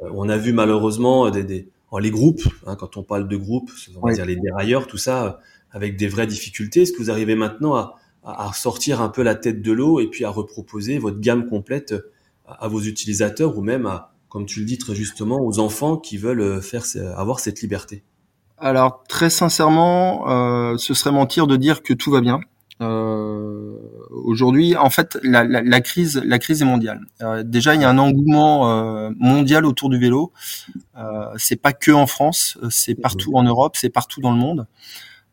Euh, on a vu malheureusement des, des les groupes, hein, quand on parle de groupes, on va dire les dérailleurs, tout ça, avec des vraies difficultés. Est-ce que vous arrivez maintenant à, à sortir un peu la tête de l'eau et puis à reproposer votre gamme complète à vos utilisateurs ou même à, comme tu le dis très justement, aux enfants qui veulent euh, faire avoir cette liberté Alors très sincèrement, euh, ce serait mentir de dire que tout va bien. Euh, Aujourd'hui, en fait, la, la, la, crise, la crise est mondiale. Euh, déjà, il y a un engouement euh, mondial autour du vélo. Euh, c'est pas que en France, c'est partout en Europe, c'est partout dans le monde.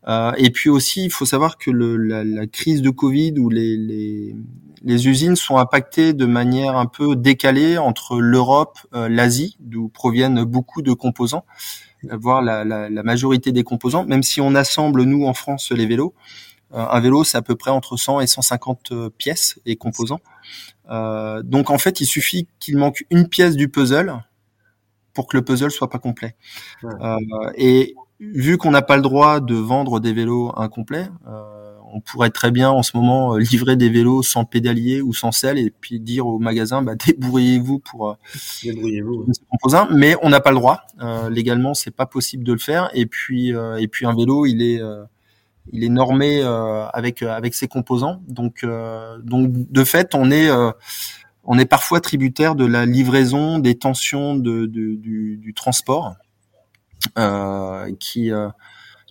Euh, et puis aussi, il faut savoir que le, la, la, crise de Covid ou les, les, les, usines sont impactées de manière un peu décalée entre l'Europe, euh, l'Asie, d'où proviennent beaucoup de composants, euh, voire la, la, la, majorité des composants. Même si on assemble nous en France les vélos, euh, un vélo c'est à peu près entre 100 et 150 pièces et composants. donc en fait, il suffit qu'il manque une pièce du puzzle pour que le puzzle soit pas complet. Ouais. et vu qu'on n'a pas le droit de vendre des vélos incomplets, euh, on pourrait très bien en ce moment livrer des vélos sans pédalier ou sans selle et puis dire au magasin bah, [laughs] débrouillez-vous pour débrouillez-vous. mais on n'a pas le droit légalement, c'est pas possible de le faire. Et puis et puis un vélo, il est il est normé avec avec ses composants. Donc donc de fait, on est on est parfois tributaire de la livraison, des tensions de, du, du, transport, euh, qui euh,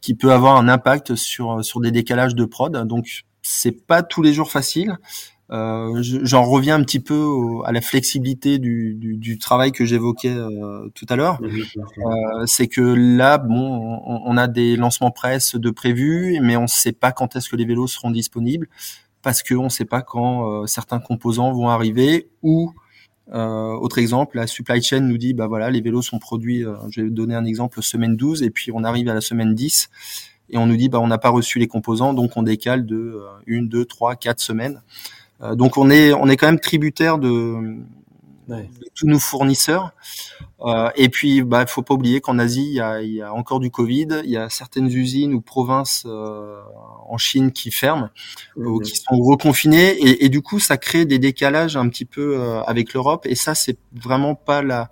qui peut avoir un impact sur sur des décalages de prod. Donc c'est pas tous les jours facile. Euh, J'en reviens un petit peu à la flexibilité du, du, du travail que j'évoquais euh, tout à l'heure. Euh, c'est que là, bon, on, on, a des lancements presse de prévus, mais on ne sait pas quand est-ce que les vélos seront disponibles parce qu'on ne sait pas quand euh, certains composants vont arriver ou euh, autre exemple, la supply chain nous dit bah voilà les vélos sont produits, euh, je vais donner un exemple semaine 12 et puis on arrive à la semaine 10 et on nous dit bah on n'a pas reçu les composants donc on décale de une, deux, trois, quatre semaines. donc on est on est quand même tributaire de, de tous nos fournisseurs. Euh, et puis, bah, faut pas oublier qu'en Asie, il y, a, il y, a, encore du Covid. Il y a certaines usines ou provinces euh, en Chine qui ferment ou qui sont reconfinées, et, et, du coup, ça crée des décalages un petit peu euh, avec l'Europe. Et ça, c'est vraiment pas la,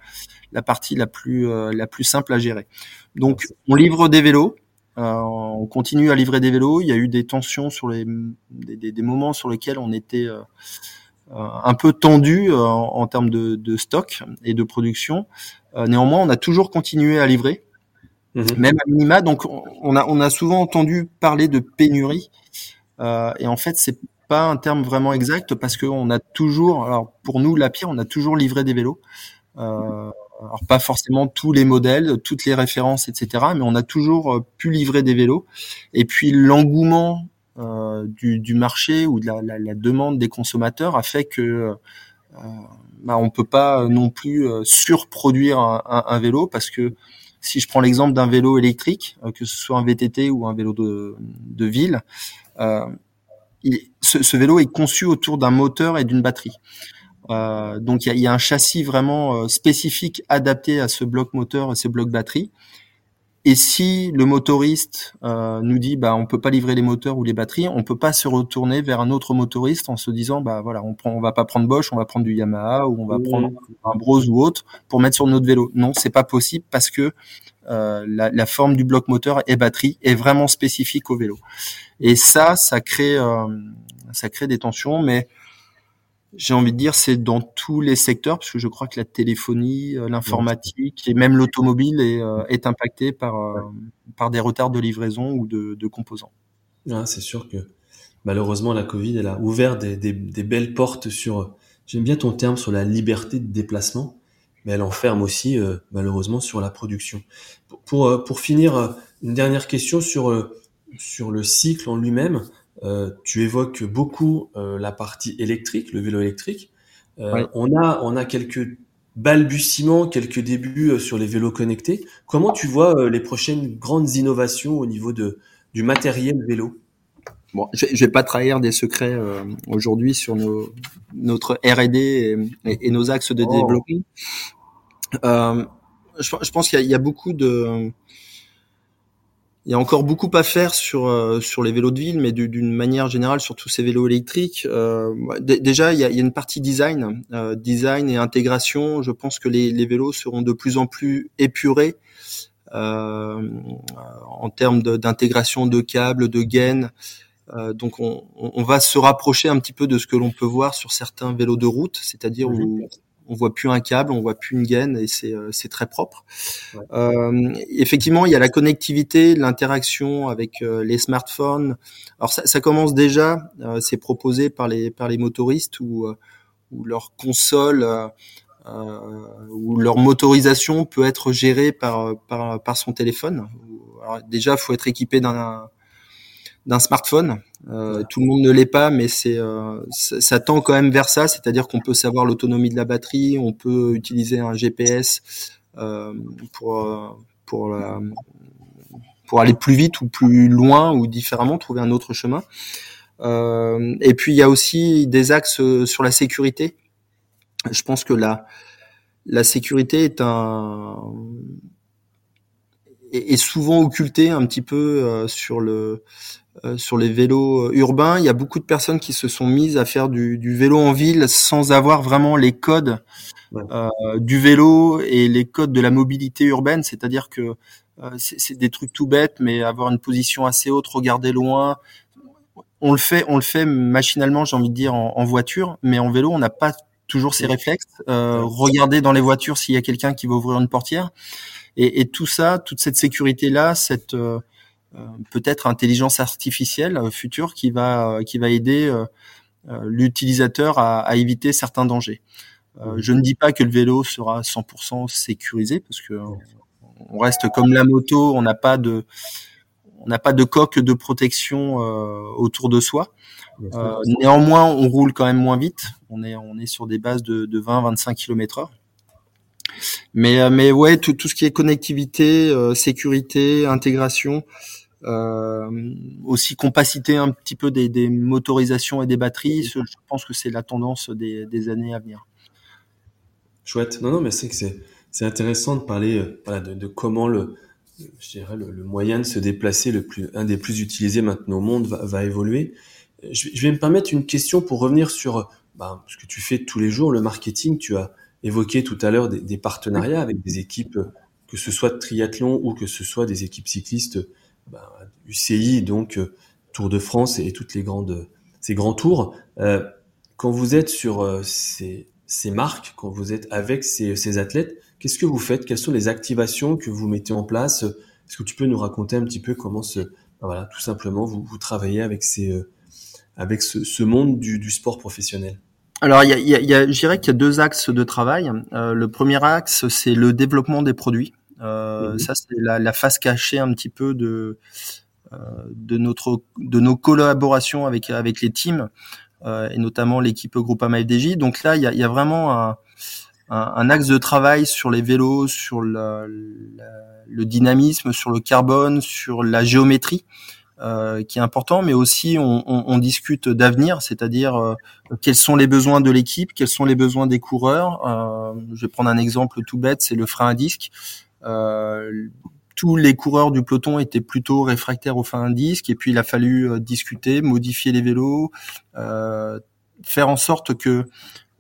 la partie la plus euh, la plus simple à gérer. Donc, on livre des vélos. on continue à livrer des vélos. Il y a eu des tensions sur les des, des, des moments sur lesquels on était euh, un peu tendu euh, en, termes de, de, stock et de production. Euh, néanmoins, on a toujours continué à livrer, mhm. même à minima. Donc, on a, on a souvent entendu parler de pénurie, et en fait, c'est pas un terme vraiment exact parce qu'on a toujours, alors pour nous, la pire, on a toujours livré des vélos. Euh, alors pas forcément tous les modèles, toutes les références, etc. Mais on a toujours pu livrer des vélos. Et puis l'engouement euh, du, du, marché ou de la, la, la, demande des consommateurs a fait que euh, bah, on peut pas non plus euh, surproduire un, vélo parce que si je prends l'exemple d'un vélo électrique, euh, que ce soit un VTT ou un vélo de, ville, euh, il, ce, vélo est conçu autour d'un moteur et d'une batterie. Euh, donc il y a, un châssis vraiment spécifique adapté à ce bloc moteur et ce bloc batterie. Et si le motoriste euh, nous dit bah on peut pas livrer les moteurs ou les batteries, on peut pas se retourner vers un autre motoriste en se disant bah voilà on prend on va pas prendre Bosch, on va prendre du Yamaha ou on va prendre un Bros ou autre pour mettre sur notre vélo. Non, c'est pas possible parce que euh, la, la, forme du bloc moteur et batterie est vraiment spécifique au vélo. Et ça, ça crée euh, ça crée des tensions, mais j'ai envie de dire, c'est dans tous les secteurs, parce que je crois que la téléphonie, euh, l'informatique et même l'automobile est, euh, est impacté par, euh, par des retards de livraison ou de, composants. Ah, c'est sûr que malheureusement la Covid, elle a ouvert des belles portes sur, j'aime bien ton terme, sur la liberté de déplacement, mais elle enferme aussi malheureusement sur la production. Pour, pour, pour finir, une dernière question sur, sur le cycle en lui-même. Euh, tu évoques beaucoup euh, la partie électrique, le vélo électrique. Euh, on a on a quelques balbutiements, quelques débuts sur les vélos connectés. Comment tu vois les prochaines grandes innovations au niveau de du matériel vélo? Bon, je, je vais pas trahir des secrets aujourd'hui sur nos, notre R&D et, et, nos axes de oh. développement. Je, je, pense qu'il y, y, a beaucoup de il y a encore beaucoup à faire sur euh, sur les vélos de ville, mais d'une manière générale sur tous ces vélos électriques. Euh, déjà, il y, a, y, a, une partie design, euh, design et intégration. Je pense que les, les, vélos seront de plus en plus épurés euh, en termes d'intégration de, câbles, de gaines. Euh, donc, on, on, va se rapprocher un petit peu de ce que l'on peut voir sur certains vélos de route, c'est-à-dire où on voit plus un câble, on voit plus une gaine et c'est euh, c'est très propre. Euh, effectivement, il y a la connectivité, l'interaction avec euh, les smartphones. Alors ça, ça commence déjà, euh, c'est proposé par les par les motoristes ou ou leur console ou leur motorisation peut être gérée par par par son téléphone. Alors déjà, faut être équipé d'un d'un smartphone. Euh, tout le monde ne l'est pas, mais c'est euh, ça tend quand même vers ça, c'est-à-dire qu'on peut savoir l'autonomie de la batterie, on peut utiliser un GPS euh, pour pour pour aller plus vite ou plus loin ou différemment, trouver un autre chemin. Euh, et puis il y a aussi des axes sur la sécurité. Je pense que la la sécurité est un est, souvent occulté un petit peu sur le sur les vélos urbains. Il y a beaucoup de personnes qui se sont mises à faire du, du vélo en ville sans avoir vraiment les codes du vélo et les codes de la mobilité urbaine. C'est-à-dire que c'est des trucs tout bêtes, mais avoir une position assez haute, regarder loin, on le fait, on le fait machinalement, j'ai envie de dire, en, voiture, mais en vélo, on n'a pas toujours ces réflexes. Euh, regarder dans les voitures s'il y a quelqu'un qui va ouvrir une portière, et, tout ça, toute cette sécurité là, cette euh, euh, peut-être intelligence artificielle future qui va qui va aider l'utilisateur à, éviter certains dangers. je ne dis pas que le vélo sera 100% sécurisé parce que on reste comme la moto, on n'a pas de on n'a pas de coque de protection euh, autour de soi. Euh, néanmoins, on roule quand même moins vite. On est on est sur des bases de, de 20-25 km/h. Mais euh, mais ouais, tout, tout ce qui est connectivité, sécurité, intégration, aussi compacité un petit peu des, motorisations et des batteries. Je pense que c'est la tendance des, années à venir. Chouette. Non non, mais c'est que c'est intéressant de parler voilà, de, comment le je dirais, le, moyen de se déplacer, le plus, un des plus utilisés maintenant au monde, va, évoluer. Je, vais me permettre une question pour revenir sur bah, ce que tu fais tous les jours, le marketing. Tu as évoqué tout à l'heure des, partenariats avec des équipes, que ce soit de triathlon ou que ce soit des équipes cyclistes bah, UCI, donc euh, Tour de France et, toutes les grandes, ces grands tours. Euh, quand vous êtes sur euh, ces, ces marques, quand vous êtes avec ces, ces athlètes, Qu'est-ce que vous faites? Quelles sont les activations que vous mettez en place? Est-ce que tu peux nous raconter un petit peu comment ce, ben voilà, tout simplement vous, vous travaillez avec ces, avec ce, monde du, sport professionnel? Alors, il y a, y a, je dirais qu'il y a deux axes de travail. Le premier axe, c'est le développement des produits. Euh, mhm. Ça, c'est la, la, face cachée un petit peu de euh, de notre de nos collaborations avec avec les teams euh, et notamment l'équipe Groupama FDJ. Donc là, il y a, y a vraiment un, un, axe de travail sur les vélos, sur le, le, dynamisme, sur le carbone, sur la géométrie. Euh, qui est important, mais aussi on, on, on discute d'avenir, c'est-à-dire euh, quels sont les besoins de l'équipe, quels sont les besoins des coureurs. Euh, je vais prendre un exemple tout bête, c'est le frein à disque. Euh, tous les coureurs du peloton étaient plutôt réfractaires au frein à disque, et puis il a fallu discuter, modifier les vélos, faire en sorte que,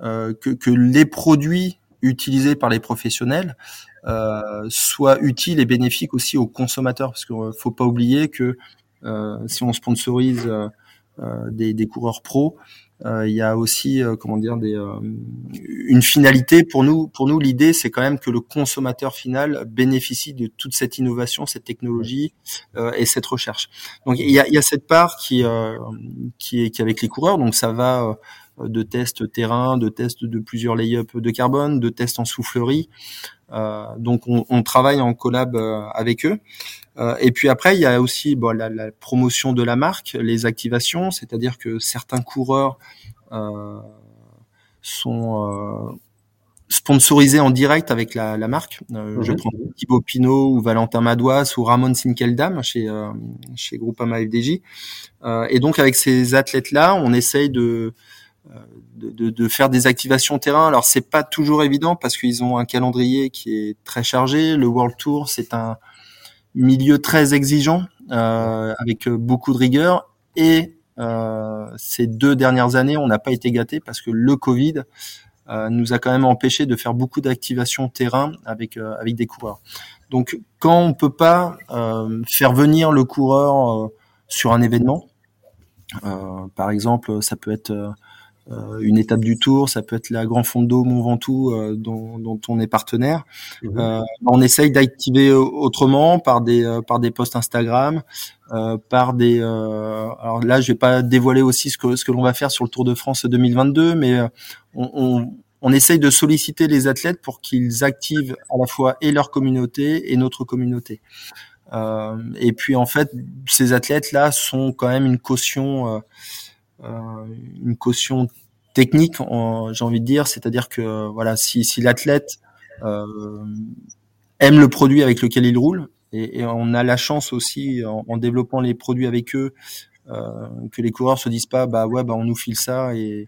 que, que les produits utilisé par les professionnels euh, soit utile et bénéfique aussi aux consommateurs. Parce qu'il faut pas oublier que euh, si on sponsorise euh, euh des, des, coureurs pros euh, il y a aussi euh, comment dire des, une finalité pour nous pour nous l'idée c'est quand même que le consommateur final bénéficie de toute cette innovation cette technologie et cette recherche donc il y a, y a cette part qui qui est qui est avec les coureurs donc ça va de tests terrain, de tests de plusieurs lay-up de carbone, de tests en soufflerie. Euh, donc on, on, travaille en collab euh, avec eux. Euh, et puis après, il y a aussi bon, la, la, promotion de la marque, les activations, c'est-à-dire que certains coureurs euh, sont euh, sponsorisés en direct avec la, la marque. Euh, Je mhm. prends Thibaut Pinot ou Valentin Madouas ou Ramon Sinkeldam chez chez Groupama FDJ. et donc avec ces athlètes-là, on essaye de de, de, de, faire des activations terrain. Alors c'est pas toujours évident parce qu'ils ont un calendrier qui est très chargé. Le World Tour c'est un milieu très exigeant euh, avec beaucoup de rigueur et euh, ces deux dernières années on n'a pas été gâté parce que le Covid euh, nous a quand même empêché de faire beaucoup d'activations terrain avec euh, avec des coureurs. Donc quand on peut pas euh, faire venir le coureur sur un événement, par exemple ça peut être euh, une étape du Tour, ça peut être la Grand Fondo Mont Ventoux euh, dont, dont, on est partenaire. Euh, on essaye d'activer autrement par des par des posts Instagram, par des. alors là, je vais pas dévoiler aussi ce que ce que l'on va faire sur le Tour de France 2022, mais on, on on essaye de solliciter les athlètes pour qu'ils activent à la fois et leur communauté et notre communauté. Euh, et puis en fait, ces athlètes-là sont quand même une caution, euh, euh, une caution technique, j'ai envie de dire, c'est-à-dire que voilà, si, si l'athlète euh, aime le produit avec lequel il roule, et, et on a la chance aussi en, en développant les produits avec eux euh, que les coureurs se disent pas bah ouais bah on nous file ça et,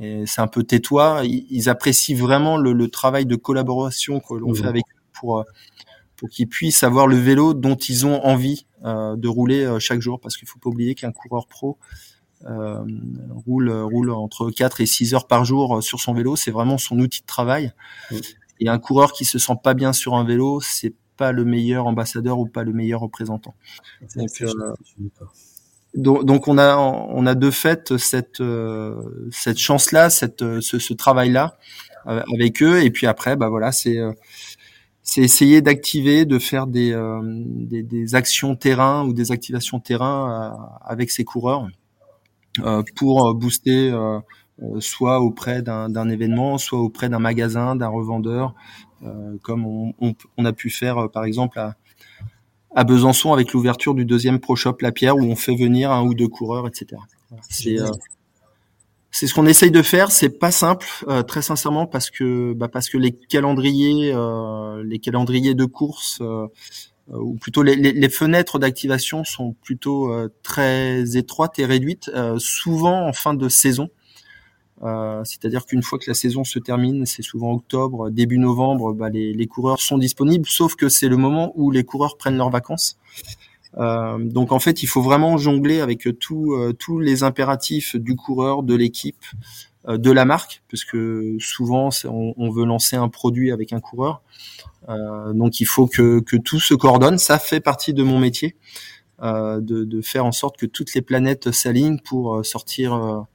et c'est un peu tais-toi. Ils, apprécient vraiment le, le, travail de collaboration que l'on fait mmh. avec eux pour pour qu'ils puissent avoir le vélo dont ils ont envie de rouler chaque jour, parce qu'il faut pas oublier qu'un coureur pro roule roule entre 4 et 6 heures par jour sur son vélo, c'est vraiment son outil de travail. Et un coureur qui se sent pas bien sur un vélo, c'est pas le meilleur ambassadeur ou pas le meilleur représentant. Donc, donc, on a on a de fait cette cette chance là, cette ce, ce travail là avec eux. Et puis après bah voilà c'est c'est essayer d'activer, de faire des, des, des, actions terrain ou des activations terrain avec ces coureurs pour booster euh, soit auprès d'un événement, soit auprès d'un magasin, d'un revendeur, euh, comme on, on, on, a pu faire euh, par exemple à, à Besançon avec l'ouverture du deuxième Pro Shop La Pierre où on fait venir un ou deux coureurs, etc. C'est c'est ce qu'on essaye de faire. C'est pas simple, très sincèrement, parce que bah, parce que les calendriers, euh, les calendriers de course, euh, ou plutôt les, les, les fenêtres d'activation sont plutôt très étroites et réduites, souvent en fin de saison. Euh, c'est-à-dire qu'une fois que la saison se termine, c'est souvent octobre, début novembre, bah, les, les, coureurs sont disponibles, sauf que c'est le moment où les coureurs prennent leurs vacances. Euh, donc en fait, il faut vraiment jongler avec tout, euh, tous les impératifs du coureur, de l'équipe, euh, de la marque, parce que souvent on, veut lancer un produit avec un coureur. donc il faut que, tout se coordonne. Ça fait partie de mon métier, de, de, faire en sorte que toutes les planètes s'alignent pour sortir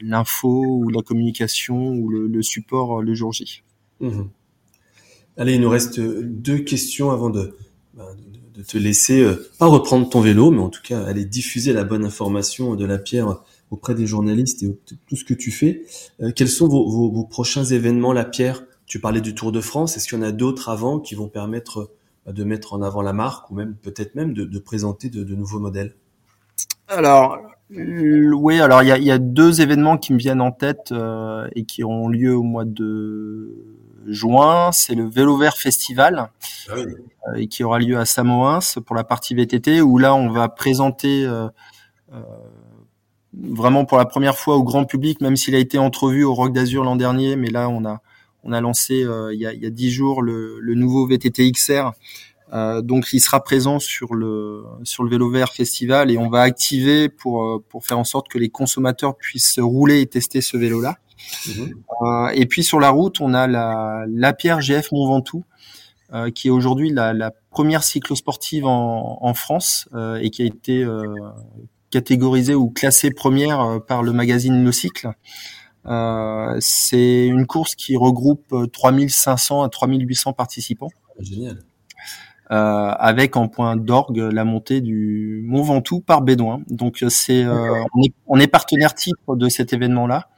l'info ou la communication ou le, support le jour J. Mhm. Allez, il nous reste deux questions avant de, bah, de, te laisser, euh, pas reprendre ton vélo, mais en tout cas aller diffuser la bonne information de la pierre auprès des journalistes et tout ce que tu fais. Euh, quels sont vos, vos, prochains événements, la pierre? Tu parlais du Tour de France. Est-ce qu'il y en a d'autres avant qui vont permettre bah, de mettre en avant la marque ou même peut-être même de, de présenter de, de nouveaux modèles? Alors, oui, alors il y a, y a, deux événements qui me viennent en tête euh, et qui auront lieu au mois de juin. C'est le Vélo Vert Festival ah oui. euh, et qui aura lieu à Samoins pour la partie VTT où là on va présenter euh, vraiment pour la première fois au grand public, même s'il a été entrevu au Rock d'Azur l'an dernier, mais là on a on a lancé euh, il y a dix jours le, le nouveau VTT XR euh, donc il sera présent sur le sur le vélo vert festival et on va activer pour euh, pour faire en sorte que les consommateurs puissent rouler et tester ce vélo là. Mhm. Euh, et puis sur la route, on a la la Pierre GF Mont Ventoux euh, qui est aujourd'hui la, la, première cyclosportive en, en France et qui a été catégorisée ou classée première par le magazine Le Cycle. c'est une course qui regroupe 3500 à 3800 participants. Génial. Euh, avec en point d'orgue la montée du Mont Ventoux par Bédouin. Donc euh, c'est euh, on, est, on, est, partenaire titre de cet événement-là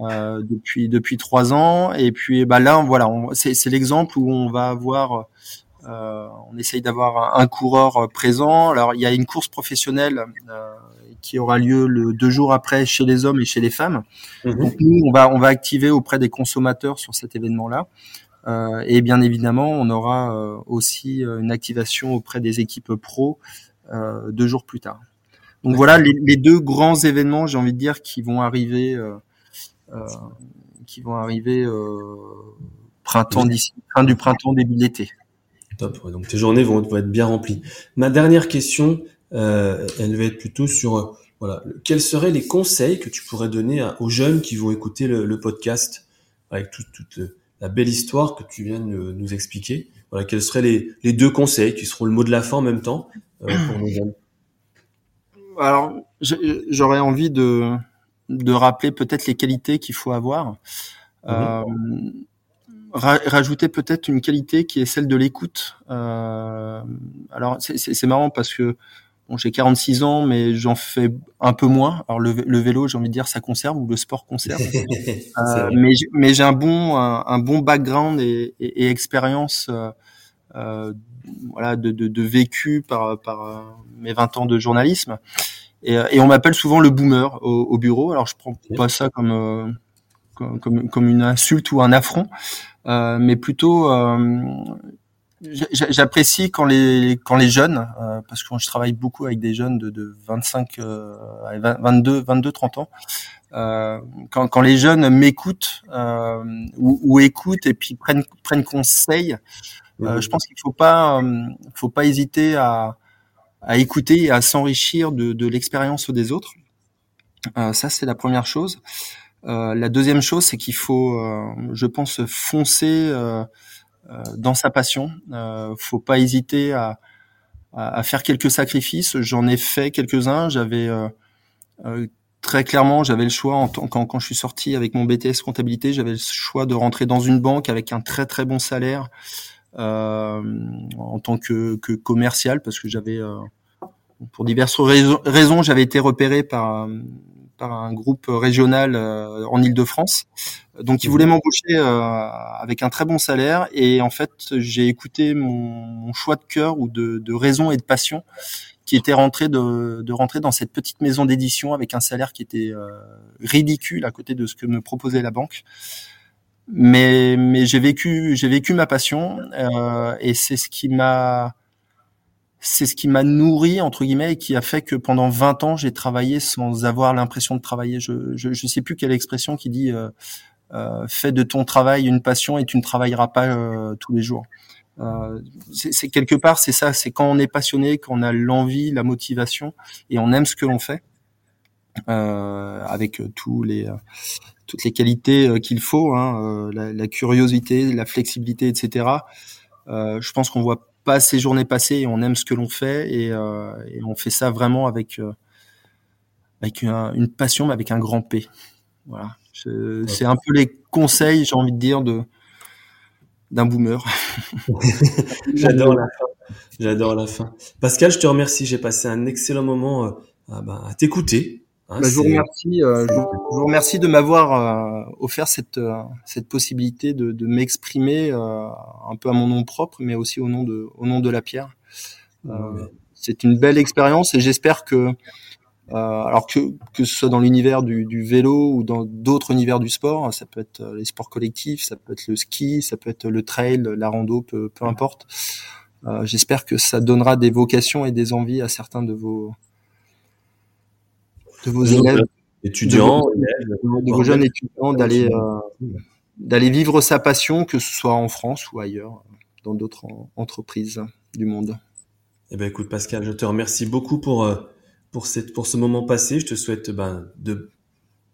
euh, depuis depuis trois ans. Et puis bah là voilà, c'est l'exemple où on va avoir on essaye d'avoir un, un, coureur présent. Alors il y a une course professionnelle qui aura lieu le deux jours après chez les hommes et chez les femmes. Mmh. Donc nous on va on va activer auprès des consommateurs sur cet événement-là. Euh, et bien évidemment, on aura euh, aussi euh, une activation auprès des équipes pro deux jours plus tard. Donc voilà les, les, deux grands événements, j'ai envie de dire, qui vont arriver, qui vont arriver printemps d'ici, fin du printemps, début de l'été. Top. Ouais, donc tes journées vont, vont, être bien remplies. Ma dernière question, euh, elle va être plutôt sur voilà, quels seraient les conseils que tu pourrais donner à, aux jeunes qui vont écouter le, le podcast avec tout, tout le, la belle histoire que tu viens de nous expliquer? Voilà, quels seraient les, les deux conseils qui seront le mot de la fin en même temps euh, pour nos jeunes? Alors, j'aurais envie de, de rappeler peut-être les qualités qu'il faut avoir. Mmh. Euh, ra rajouter peut-être une qualité qui est celle de l'écoute. Euh, alors, c'est marrant parce que Bon, j'ai 46 ans, mais j'en fais un peu moins. Alors le, le vélo, j'ai envie de dire, ça conserve ou le sport conserve. [laughs] euh, mais mais j'ai un bon un, un, bon background et, et, et expérience euh, euh, voilà de, de, de, vécu par par euh, mes 20 ans de journalisme. Et, et on m'appelle souvent le boomer au, au, bureau. Alors je prends pas ça comme comme, comme une insulte ou un affront, mais plutôt J'apprécie quand les quand les jeunes, euh, parce que je travaille beaucoup avec des jeunes de, de 25, euh, 22, 22, 30 ans, euh, quand, quand les jeunes m'écoutent euh, ou, ou, écoutent et puis prennent prennent conseil, Euh, je pense qu'il faut pas, faut pas hésiter à, à écouter et à s'enrichir de, de l'expérience des autres. ça, c'est la première chose. La deuxième chose, c'est qu'il faut, je pense, foncer dans sa passion. faut pas hésiter à, à, faire quelques sacrifices. J'en ai fait quelques-uns. J'avais euh, euh, très clairement, j'avais le choix en quand, quand je suis sorti avec mon BTS comptabilité, j'avais le choix de rentrer dans une banque avec un très très bon salaire euh, en tant que, que, commercial parce que j'avais euh, pour diverses raisons, j'avais été repéré par par un groupe régional euh, en Île-de-France. Donc, ils voulaient m'embaucher euh, avec un très bon salaire. Et en fait, j'ai écouté mon, choix de cœur ou de, de, raison et de passion qui était rentré de, de rentrer dans cette petite maison d'édition avec un salaire qui était euh, ridicule à côté de ce que me proposait la banque. Mais, mais j'ai vécu, j'ai vécu ma passion euh, et c'est ce qui m'a c'est ce qui m'a nourri entre guillemets et qui a fait que pendant 20 ans j'ai travaillé sans avoir l'impression de travailler. Je, je je sais plus quelle expression qui dit euh, euh, fais de ton travail une passion et tu ne travailleras pas euh, tous les jours. Euh, c'est quelque part c'est ça, c'est quand on est passionné, quand on a l'envie, la motivation et on aime ce que l'on fait euh, avec tous les toutes les qualités qu'il faut, hein, la, la, curiosité, la flexibilité, etc. je pense qu'on voit pas ces journées passées et on aime ce que l'on fait et, euh, et, on fait ça vraiment avec euh, avec une passion mais avec un grand P. Voilà, c'est un peu les conseils, j'ai envie de dire de d'un boomer. [laughs] [laughs] J'adore la fin. J'adore la fin. Pascal, je te remercie. J'ai passé un excellent moment euh, à, bah, à t'écouter. Hein, bah, je, vous remercie, euh, je, vous remercie de m'avoir euh, offert cette, euh, cette possibilité de, de m'exprimer un peu à mon nom propre, mais aussi au nom de, au nom de la pierre. C'est une belle expérience et j'espère que, alors que, que ce soit dans l'univers du, du, vélo ou dans d'autres univers du sport, ça peut être les sports collectifs, ça peut être le ski, ça peut être le trail, la rando, peu, peu importe. j'espère que ça donnera des vocations et des envies à certains de vos de vos élèves, étudiants, de vos, jeunes étudiants d'aller euh, d'aller vivre sa passion, que ce soit en France ou ailleurs, dans d'autres entreprises du monde. Eh ben écoute Pascal, je te remercie beaucoup pour euh, pour cette pour ce moment passé. Je te souhaite ben, de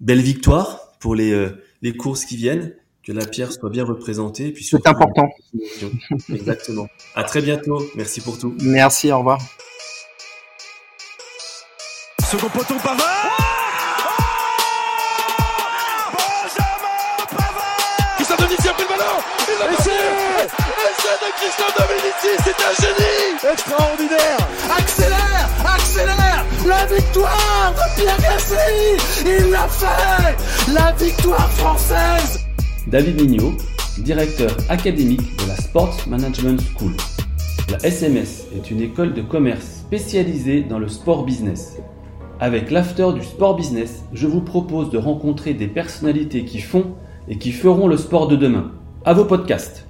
belles victoires pour les euh, les courses qui viennent, que la pierre soit bien représentée, puis c'est important. [laughs] Exactement. À très bientôt. Merci pour tout. Merci. Au revoir. Second poteau Pavard. Benjamin Pavard. Christian Dominici a pris le ballon. Il l'a passé Essai de Christian Dominici, c'est un génie. Extraordinaire. Accélère Accélère. La victoire de Pierre Gasly. Il l'a fait. La victoire française. David Mignot, directeur académique de la Sports Management School. La SMS est une école de commerce spécialisée dans le sport business. Avec l'after du sport business, je vous propose de rencontrer des personnalités qui font et qui feront le sport de demain. À vos podcasts.